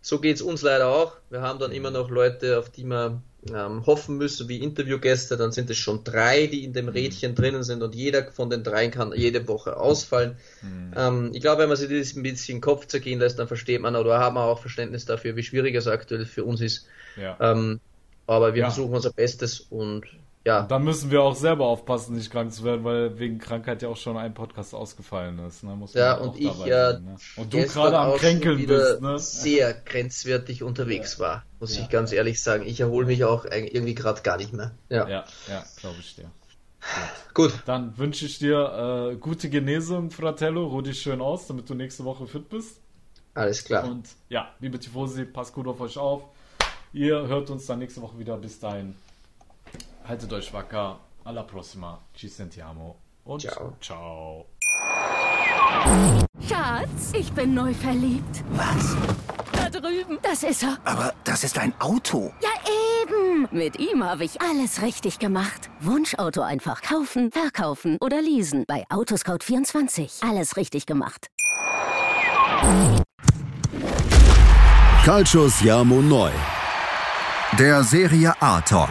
so geht es uns leider auch. Wir haben dann immer noch Leute, auf die wir ähm, hoffen müssen wie Interviewgäste, dann sind es schon drei, die in dem Rädchen drinnen sind und jeder von den dreien kann jede Woche ausfallen. Mhm. Ähm, ich glaube, wenn man sich das ein bisschen in den Kopf zergehen lässt, dann versteht man oder haben wir auch Verständnis dafür, wie schwierig es aktuell für uns ist. Ja. Ähm, aber wir ja. versuchen unser Bestes und ja. dann müssen wir auch selber aufpassen, nicht krank zu werden, weil wegen Krankheit ja auch schon ein Podcast ausgefallen ist. Ne? ja, und ich ja. Äh, ne? Und du gerade am Kränkeln bist, ne? sehr grenzwertig unterwegs war, muss ja, ich ganz ja. ehrlich sagen. Ich erhole mich auch irgendwie gerade gar nicht mehr. Ja, ja, ja glaube ich dir. Gut. Gut. Dann wünsche ich dir äh, gute Genesung, Fratello. Ruh dich schön aus, damit du nächste Woche fit bist. Alles klar. Und ja, liebe Tifosi, passt gut auf euch auf. Ihr hört uns dann nächste Woche wieder. Bis dahin. Haltet euch wacker. Alla prossima. Ci sentiamo. Und ciao. ciao. Schatz, ich bin neu verliebt. Was? Da drüben. Das ist er. Aber das ist ein Auto. Ja, eben. Mit ihm habe ich alles richtig gemacht. Wunschauto einfach kaufen, verkaufen oder leasen. Bei Autoscout24. Alles richtig gemacht. Calcius Jamo Neu. Der Serie A Talk